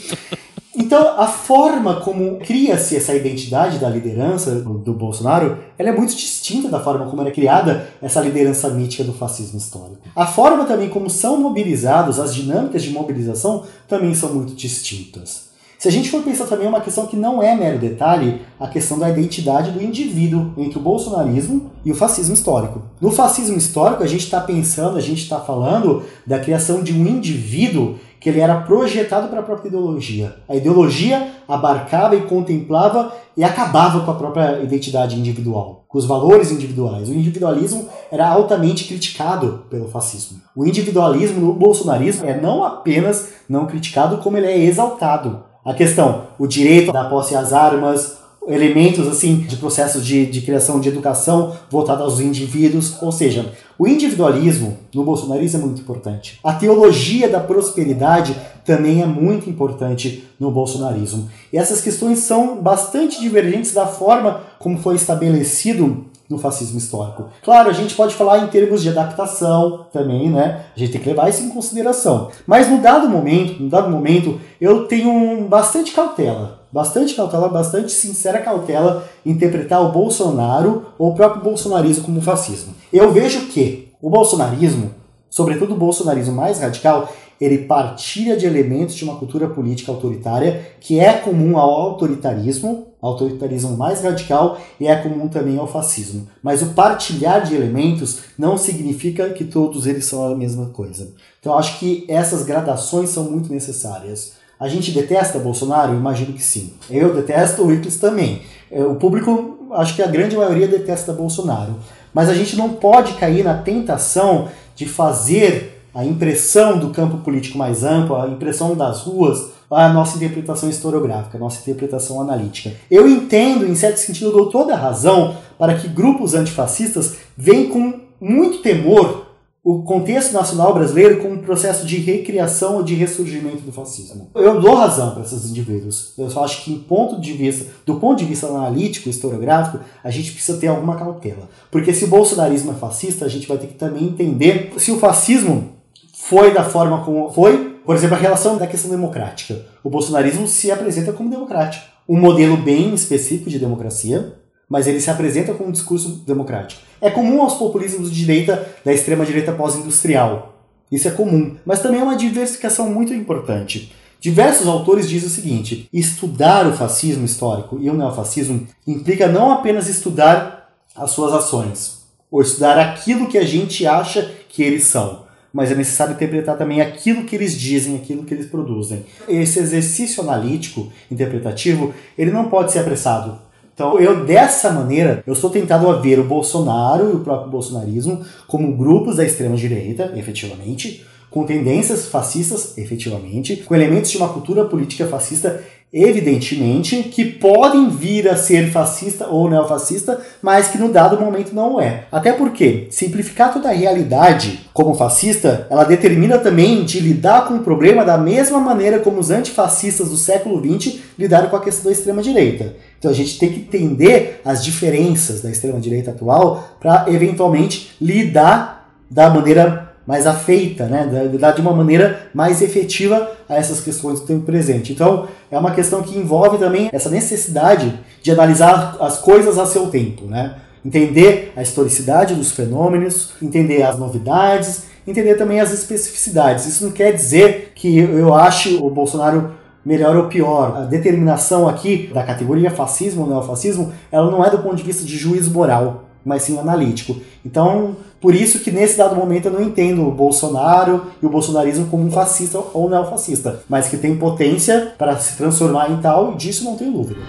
Então, a forma como cria-se essa identidade da liderança do Bolsonaro, ela é muito distinta da forma como era criada essa liderança mítica do fascismo histórico. A forma também como são mobilizados, as dinâmicas de mobilização também são muito distintas. Se a gente for pensar também uma questão que não é mero detalhe, a questão da identidade do indivíduo entre o bolsonarismo e o fascismo histórico. No fascismo histórico, a gente está pensando, a gente está falando da criação de um indivíduo que ele era projetado para a própria ideologia. A ideologia abarcava e contemplava e acabava com a própria identidade individual, com os valores individuais. O individualismo era altamente criticado pelo fascismo. O individualismo no bolsonarismo é não apenas não criticado, como ele é exaltado. A questão, o direito da posse às armas, elementos assim de processos de, de criação de educação voltado aos indivíduos, ou seja, o individualismo no bolsonarismo é muito importante. A teologia da prosperidade também é muito importante no bolsonarismo. E essas questões são bastante divergentes da forma como foi estabelecido no fascismo histórico. Claro, a gente pode falar em termos de adaptação também, né? A gente tem que levar isso em consideração. Mas no dado momento, no dado momento, eu tenho bastante cautela, bastante cautela, bastante sincera cautela em interpretar o Bolsonaro ou o próprio bolsonarismo como fascismo. Eu vejo que o bolsonarismo, sobretudo o bolsonarismo mais radical, ele partilha de elementos de uma cultura política autoritária que é comum ao autoritarismo, autoritarismo mais radical, e é comum também ao fascismo. Mas o partilhar de elementos não significa que todos eles são a mesma coisa. Então acho que essas gradações são muito necessárias. A gente detesta Bolsonaro? Imagino que sim. Eu detesto o Wickles também. É, o público, acho que a grande maioria detesta Bolsonaro. Mas a gente não pode cair na tentação de fazer a impressão do campo político mais amplo, a impressão das ruas, a nossa interpretação historiográfica, a nossa interpretação analítica. Eu entendo, em certo sentido, dou toda a razão para que grupos antifascistas venham com muito temor o contexto nacional brasileiro como um processo de recriação ou de ressurgimento do fascismo. Eu dou razão para esses indivíduos. Eu só acho que, ponto de vista, do ponto de vista analítico, historiográfico, a gente precisa ter alguma cautela. Porque se o bolsonarismo é fascista, a gente vai ter que também entender se o fascismo foi da forma como foi, por exemplo, a relação da questão democrática. O bolsonarismo se apresenta como democrático. Um modelo bem específico de democracia, mas ele se apresenta como um discurso democrático. É comum aos populismos de direita, da extrema-direita pós-industrial. Isso é comum, mas também é uma diversificação muito importante. Diversos autores dizem o seguinte: estudar o fascismo histórico e o neofascismo implica não apenas estudar as suas ações, ou estudar aquilo que a gente acha que eles são, mas é necessário interpretar também aquilo que eles dizem, aquilo que eles produzem. Esse exercício analítico, interpretativo, ele não pode ser apressado. Então, eu dessa maneira, eu sou tentado a ver o Bolsonaro e o próprio bolsonarismo como grupos da extrema direita, efetivamente, com tendências fascistas, efetivamente, com elementos de uma cultura política fascista evidentemente, que podem vir a ser fascista ou neofascista, mas que no dado momento não é. Até porque simplificar toda a realidade como fascista, ela determina também de lidar com o problema da mesma maneira como os antifascistas do século XX lidaram com a questão da extrema direita. Então a gente tem que entender as diferenças da extrema direita atual para eventualmente lidar da maneira mais afeita, né? Dar de uma maneira mais efetiva a essas questões do tempo presente. Então, é uma questão que envolve também essa necessidade de analisar as coisas a seu tempo, né? Entender a historicidade dos fenômenos, entender as novidades, entender também as especificidades. Isso não quer dizer que eu ache o Bolsonaro melhor ou pior. A determinação aqui da categoria fascismo ou neofascismo, ela não é do ponto de vista de juízo moral, mas sim analítico. Então, por isso que nesse dado momento eu não entendo o Bolsonaro e o bolsonarismo como um fascista ou neofascista, mas que tem potência para se transformar em tal, e disso não tenho dúvida.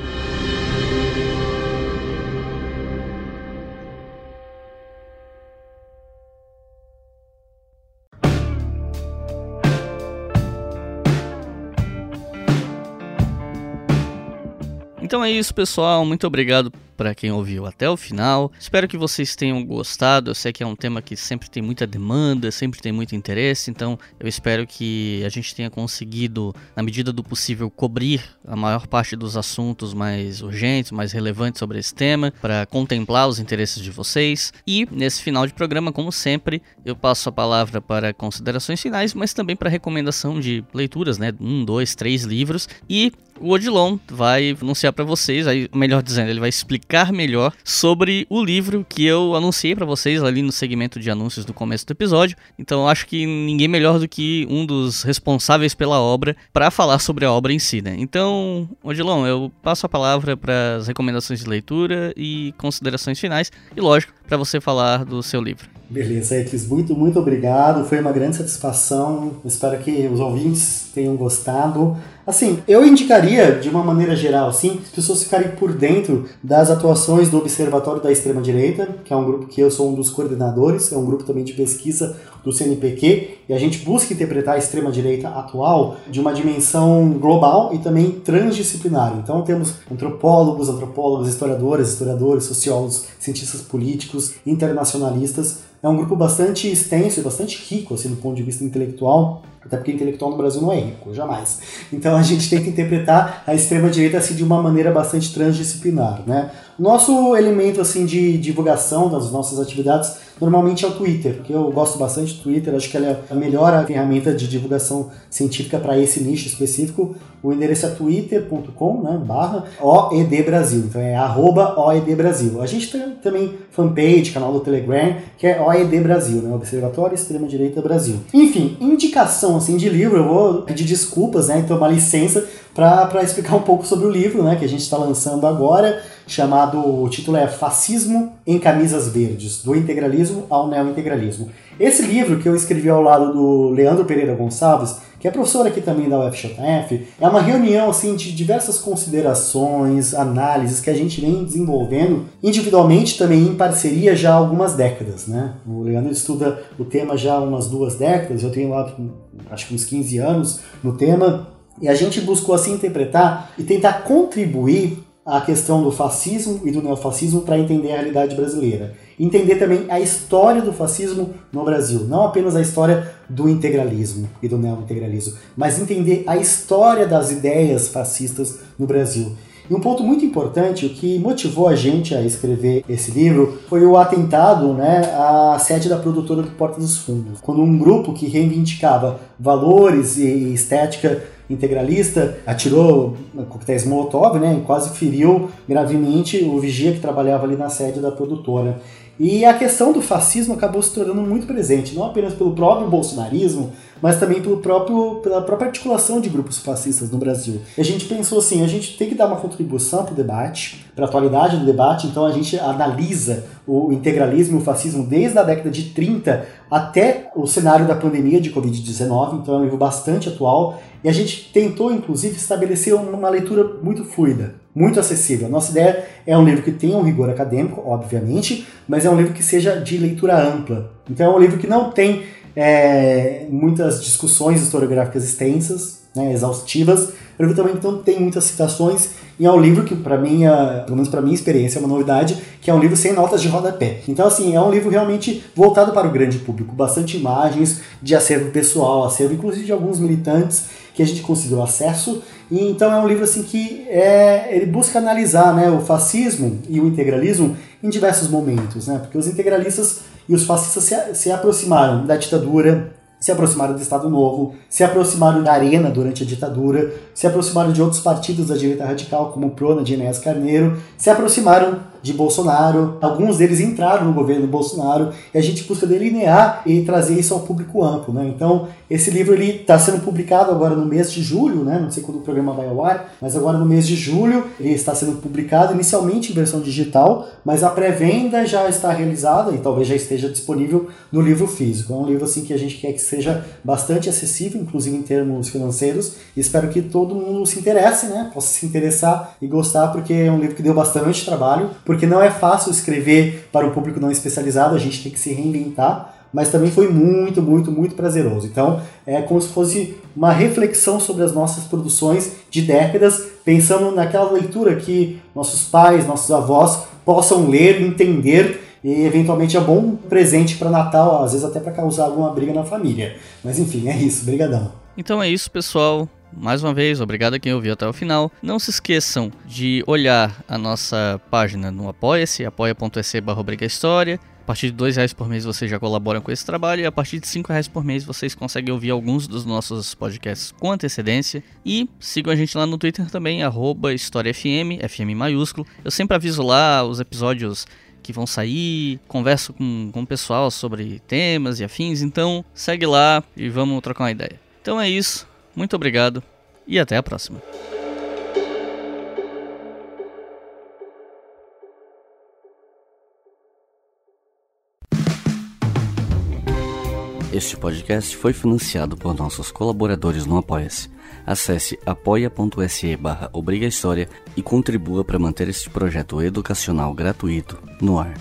Então é isso, pessoal. Muito obrigado para quem ouviu até o final. Espero que vocês tenham gostado. Eu sei que é um tema que sempre tem muita demanda, sempre tem muito interesse, então eu espero que a gente tenha conseguido, na medida do possível, cobrir a maior parte dos assuntos mais urgentes, mais relevantes sobre esse tema, para contemplar os interesses de vocês. E nesse final de programa, como sempre, eu passo a palavra para considerações finais, mas também para recomendação de leituras, né? Um, dois, três livros. E o Odilon vai anunciar para vocês, aí, melhor dizendo, ele vai explicar melhor sobre o livro que eu anunciei para vocês ali no segmento de anúncios do começo do episódio. Então acho que ninguém melhor do que um dos responsáveis pela obra para falar sobre a obra em si, né? Então, Odilon, eu passo a palavra para as recomendações de leitura e considerações finais e, lógico, para você falar do seu livro.
Beleza, Eclis, muito, muito obrigado. Foi uma grande satisfação. Espero que os ouvintes tenham gostado. Assim, eu indicaria, de uma maneira geral, assim, as pessoas ficarem por dentro das atuações do Observatório da Extrema-Direita, que é um grupo que eu sou um dos coordenadores, é um grupo também de pesquisa do CNPq, e a gente busca interpretar a extrema-direita atual de uma dimensão global e também transdisciplinar. Então temos antropólogos, antropólogos, historiadores, historiadores, sociólogos, cientistas políticos, internacionalistas. É um grupo bastante extenso e bastante rico, assim, do ponto de vista intelectual, até porque intelectual no Brasil não é rico, jamais. Então a gente tenta interpretar a extrema-direita assim, de uma maneira bastante transdisciplinar. Né? Nosso elemento assim de divulgação das nossas atividades normalmente é o Twitter, porque eu gosto bastante do Twitter, acho que ela é a melhor ferramenta de divulgação científica para esse nicho específico. O endereço é twitter.com, né, barra OED Brasil, então é arroba OED Brasil. A gente tem também fanpage, canal do Telegram, que é OED Brasil, né, Observatório Extrema Direita Brasil. Enfim, indicação assim de livro, eu vvou pedir desculpas, né, então uma licença para explicar um pouco sobre o livro, né, que a gente está lançando agora chamado, o título é Fascismo em Camisas Verdes, do integralismo ao neointegralismo. Esse livro que eu escrevi ao lado do Leandro Pereira Gonçalves, que é professor aqui também da UFJF, é uma reunião assim de diversas considerações, análises que a gente vem desenvolvendo individualmente também em parceria já há algumas décadas, né? O Leandro estuda o tema já há umas duas décadas, eu tenho lá acho que uns 15 anos no tema, e a gente buscou assim interpretar e tentar contribuir a questão do fascismo e do neofascismo para entender a realidade brasileira. Entender também a história do fascismo no Brasil, não apenas a história do integralismo e do neointegralismo, mas entender a história das ideias fascistas no Brasil. E um ponto muito importante, o que motivou a gente a escrever esse livro, foi o atentado né, à sede da produtora do Porta dos Fundos. Quando um grupo que reivindicava valores e estética integralista atirou coquetéis Molotov, né, e quase feriu gravemente o vigia que trabalhava ali na sede da produtora. E a questão do fascismo acabou se tornando muito presente, não apenas pelo próprio bolsonarismo, mas também pelo próprio, pela própria articulação de grupos fascistas no Brasil. E a gente pensou assim, a gente tem que dar uma contribuição para o debate, para a atualidade do debate, então a gente analisa o integralismo e o fascismo desde a década de 30 até o cenário da pandemia de Covid-19, então é um livro bastante atual, e a gente tentou, inclusive, estabelecer uma leitura muito fluida muito acessível. A nossa ideia é um livro que tenha um rigor acadêmico, obviamente, mas é um livro que seja de leitura ampla. Então é um livro que não tem é, muitas discussões historiográficas extensas, né, exaustivas. O livro também não tem muitas citações e é um livro que, para mim, pelo menos para minha experiência, é uma novidade, que é um livro sem notas de rodapé. Então, assim, é um livro realmente voltado para o grande público, bastante imagens de acervo pessoal, acervo inclusive de alguns militantes que a gente conseguiu acesso. E então é um livro assim que é, ele busca analisar né, o fascismo e o integralismo em diversos momentos, né? Porque os integralistas e os fascistas se, se aproximaram da ditadura, se aproximaram do Estado Novo, se aproximaram da Arena durante a ditadura, se aproximaram de outros partidos da direita radical, como o Prona de Enéas Carneiro, se aproximaram de Bolsonaro, alguns deles entraram no governo Bolsonaro, e a gente busca delinear e trazer isso ao público amplo. Né? Então, esse livro está sendo publicado agora no mês de julho, né? não sei quando o programa vai ao ar, mas agora no mês de julho ele está sendo publicado inicialmente em versão digital, mas a pré-venda já está realizada e talvez já esteja disponível no livro físico. É um livro assim que a gente quer que seja bastante acessível, inclusive em termos financeiros, e espero que todo mundo se interesse, né? possa se interessar e gostar, porque é um livro que deu bastante trabalho, porque não é fácil escrever para um público não especializado, a gente tem que se reinventar, mas também foi muito, muito, muito prazeroso. Então, é como se fosse uma reflexão sobre as nossas produções de décadas, pensando naquela leitura que nossos pais, nossos avós possam ler, entender e eventualmente é bom presente para Natal, às vezes até para causar alguma briga na família. Mas enfim, é isso. Obrigadão.
Então é isso, pessoal. Mais uma vez, obrigado a quem ouviu até o final. Não se esqueçam de olhar a nossa página no Apoia-se, apoia.se barra História. A partir de dois reais por mês vocês já colaboram com esse trabalho e a partir de cinco reais por mês vocês conseguem ouvir alguns dos nossos podcasts com antecedência. E sigam a gente lá no Twitter também, HistóriaFM, FM maiúsculo. Eu sempre aviso lá os episódios que vão sair, converso com, com o pessoal sobre temas e afins, então segue lá e vamos trocar uma ideia. Então é isso, muito obrigado e até a próxima. Este podcast foi financiado por nossos colaboradores no Apoia-se. Acesse apoia.se barra e contribua para manter este projeto educacional gratuito no ar.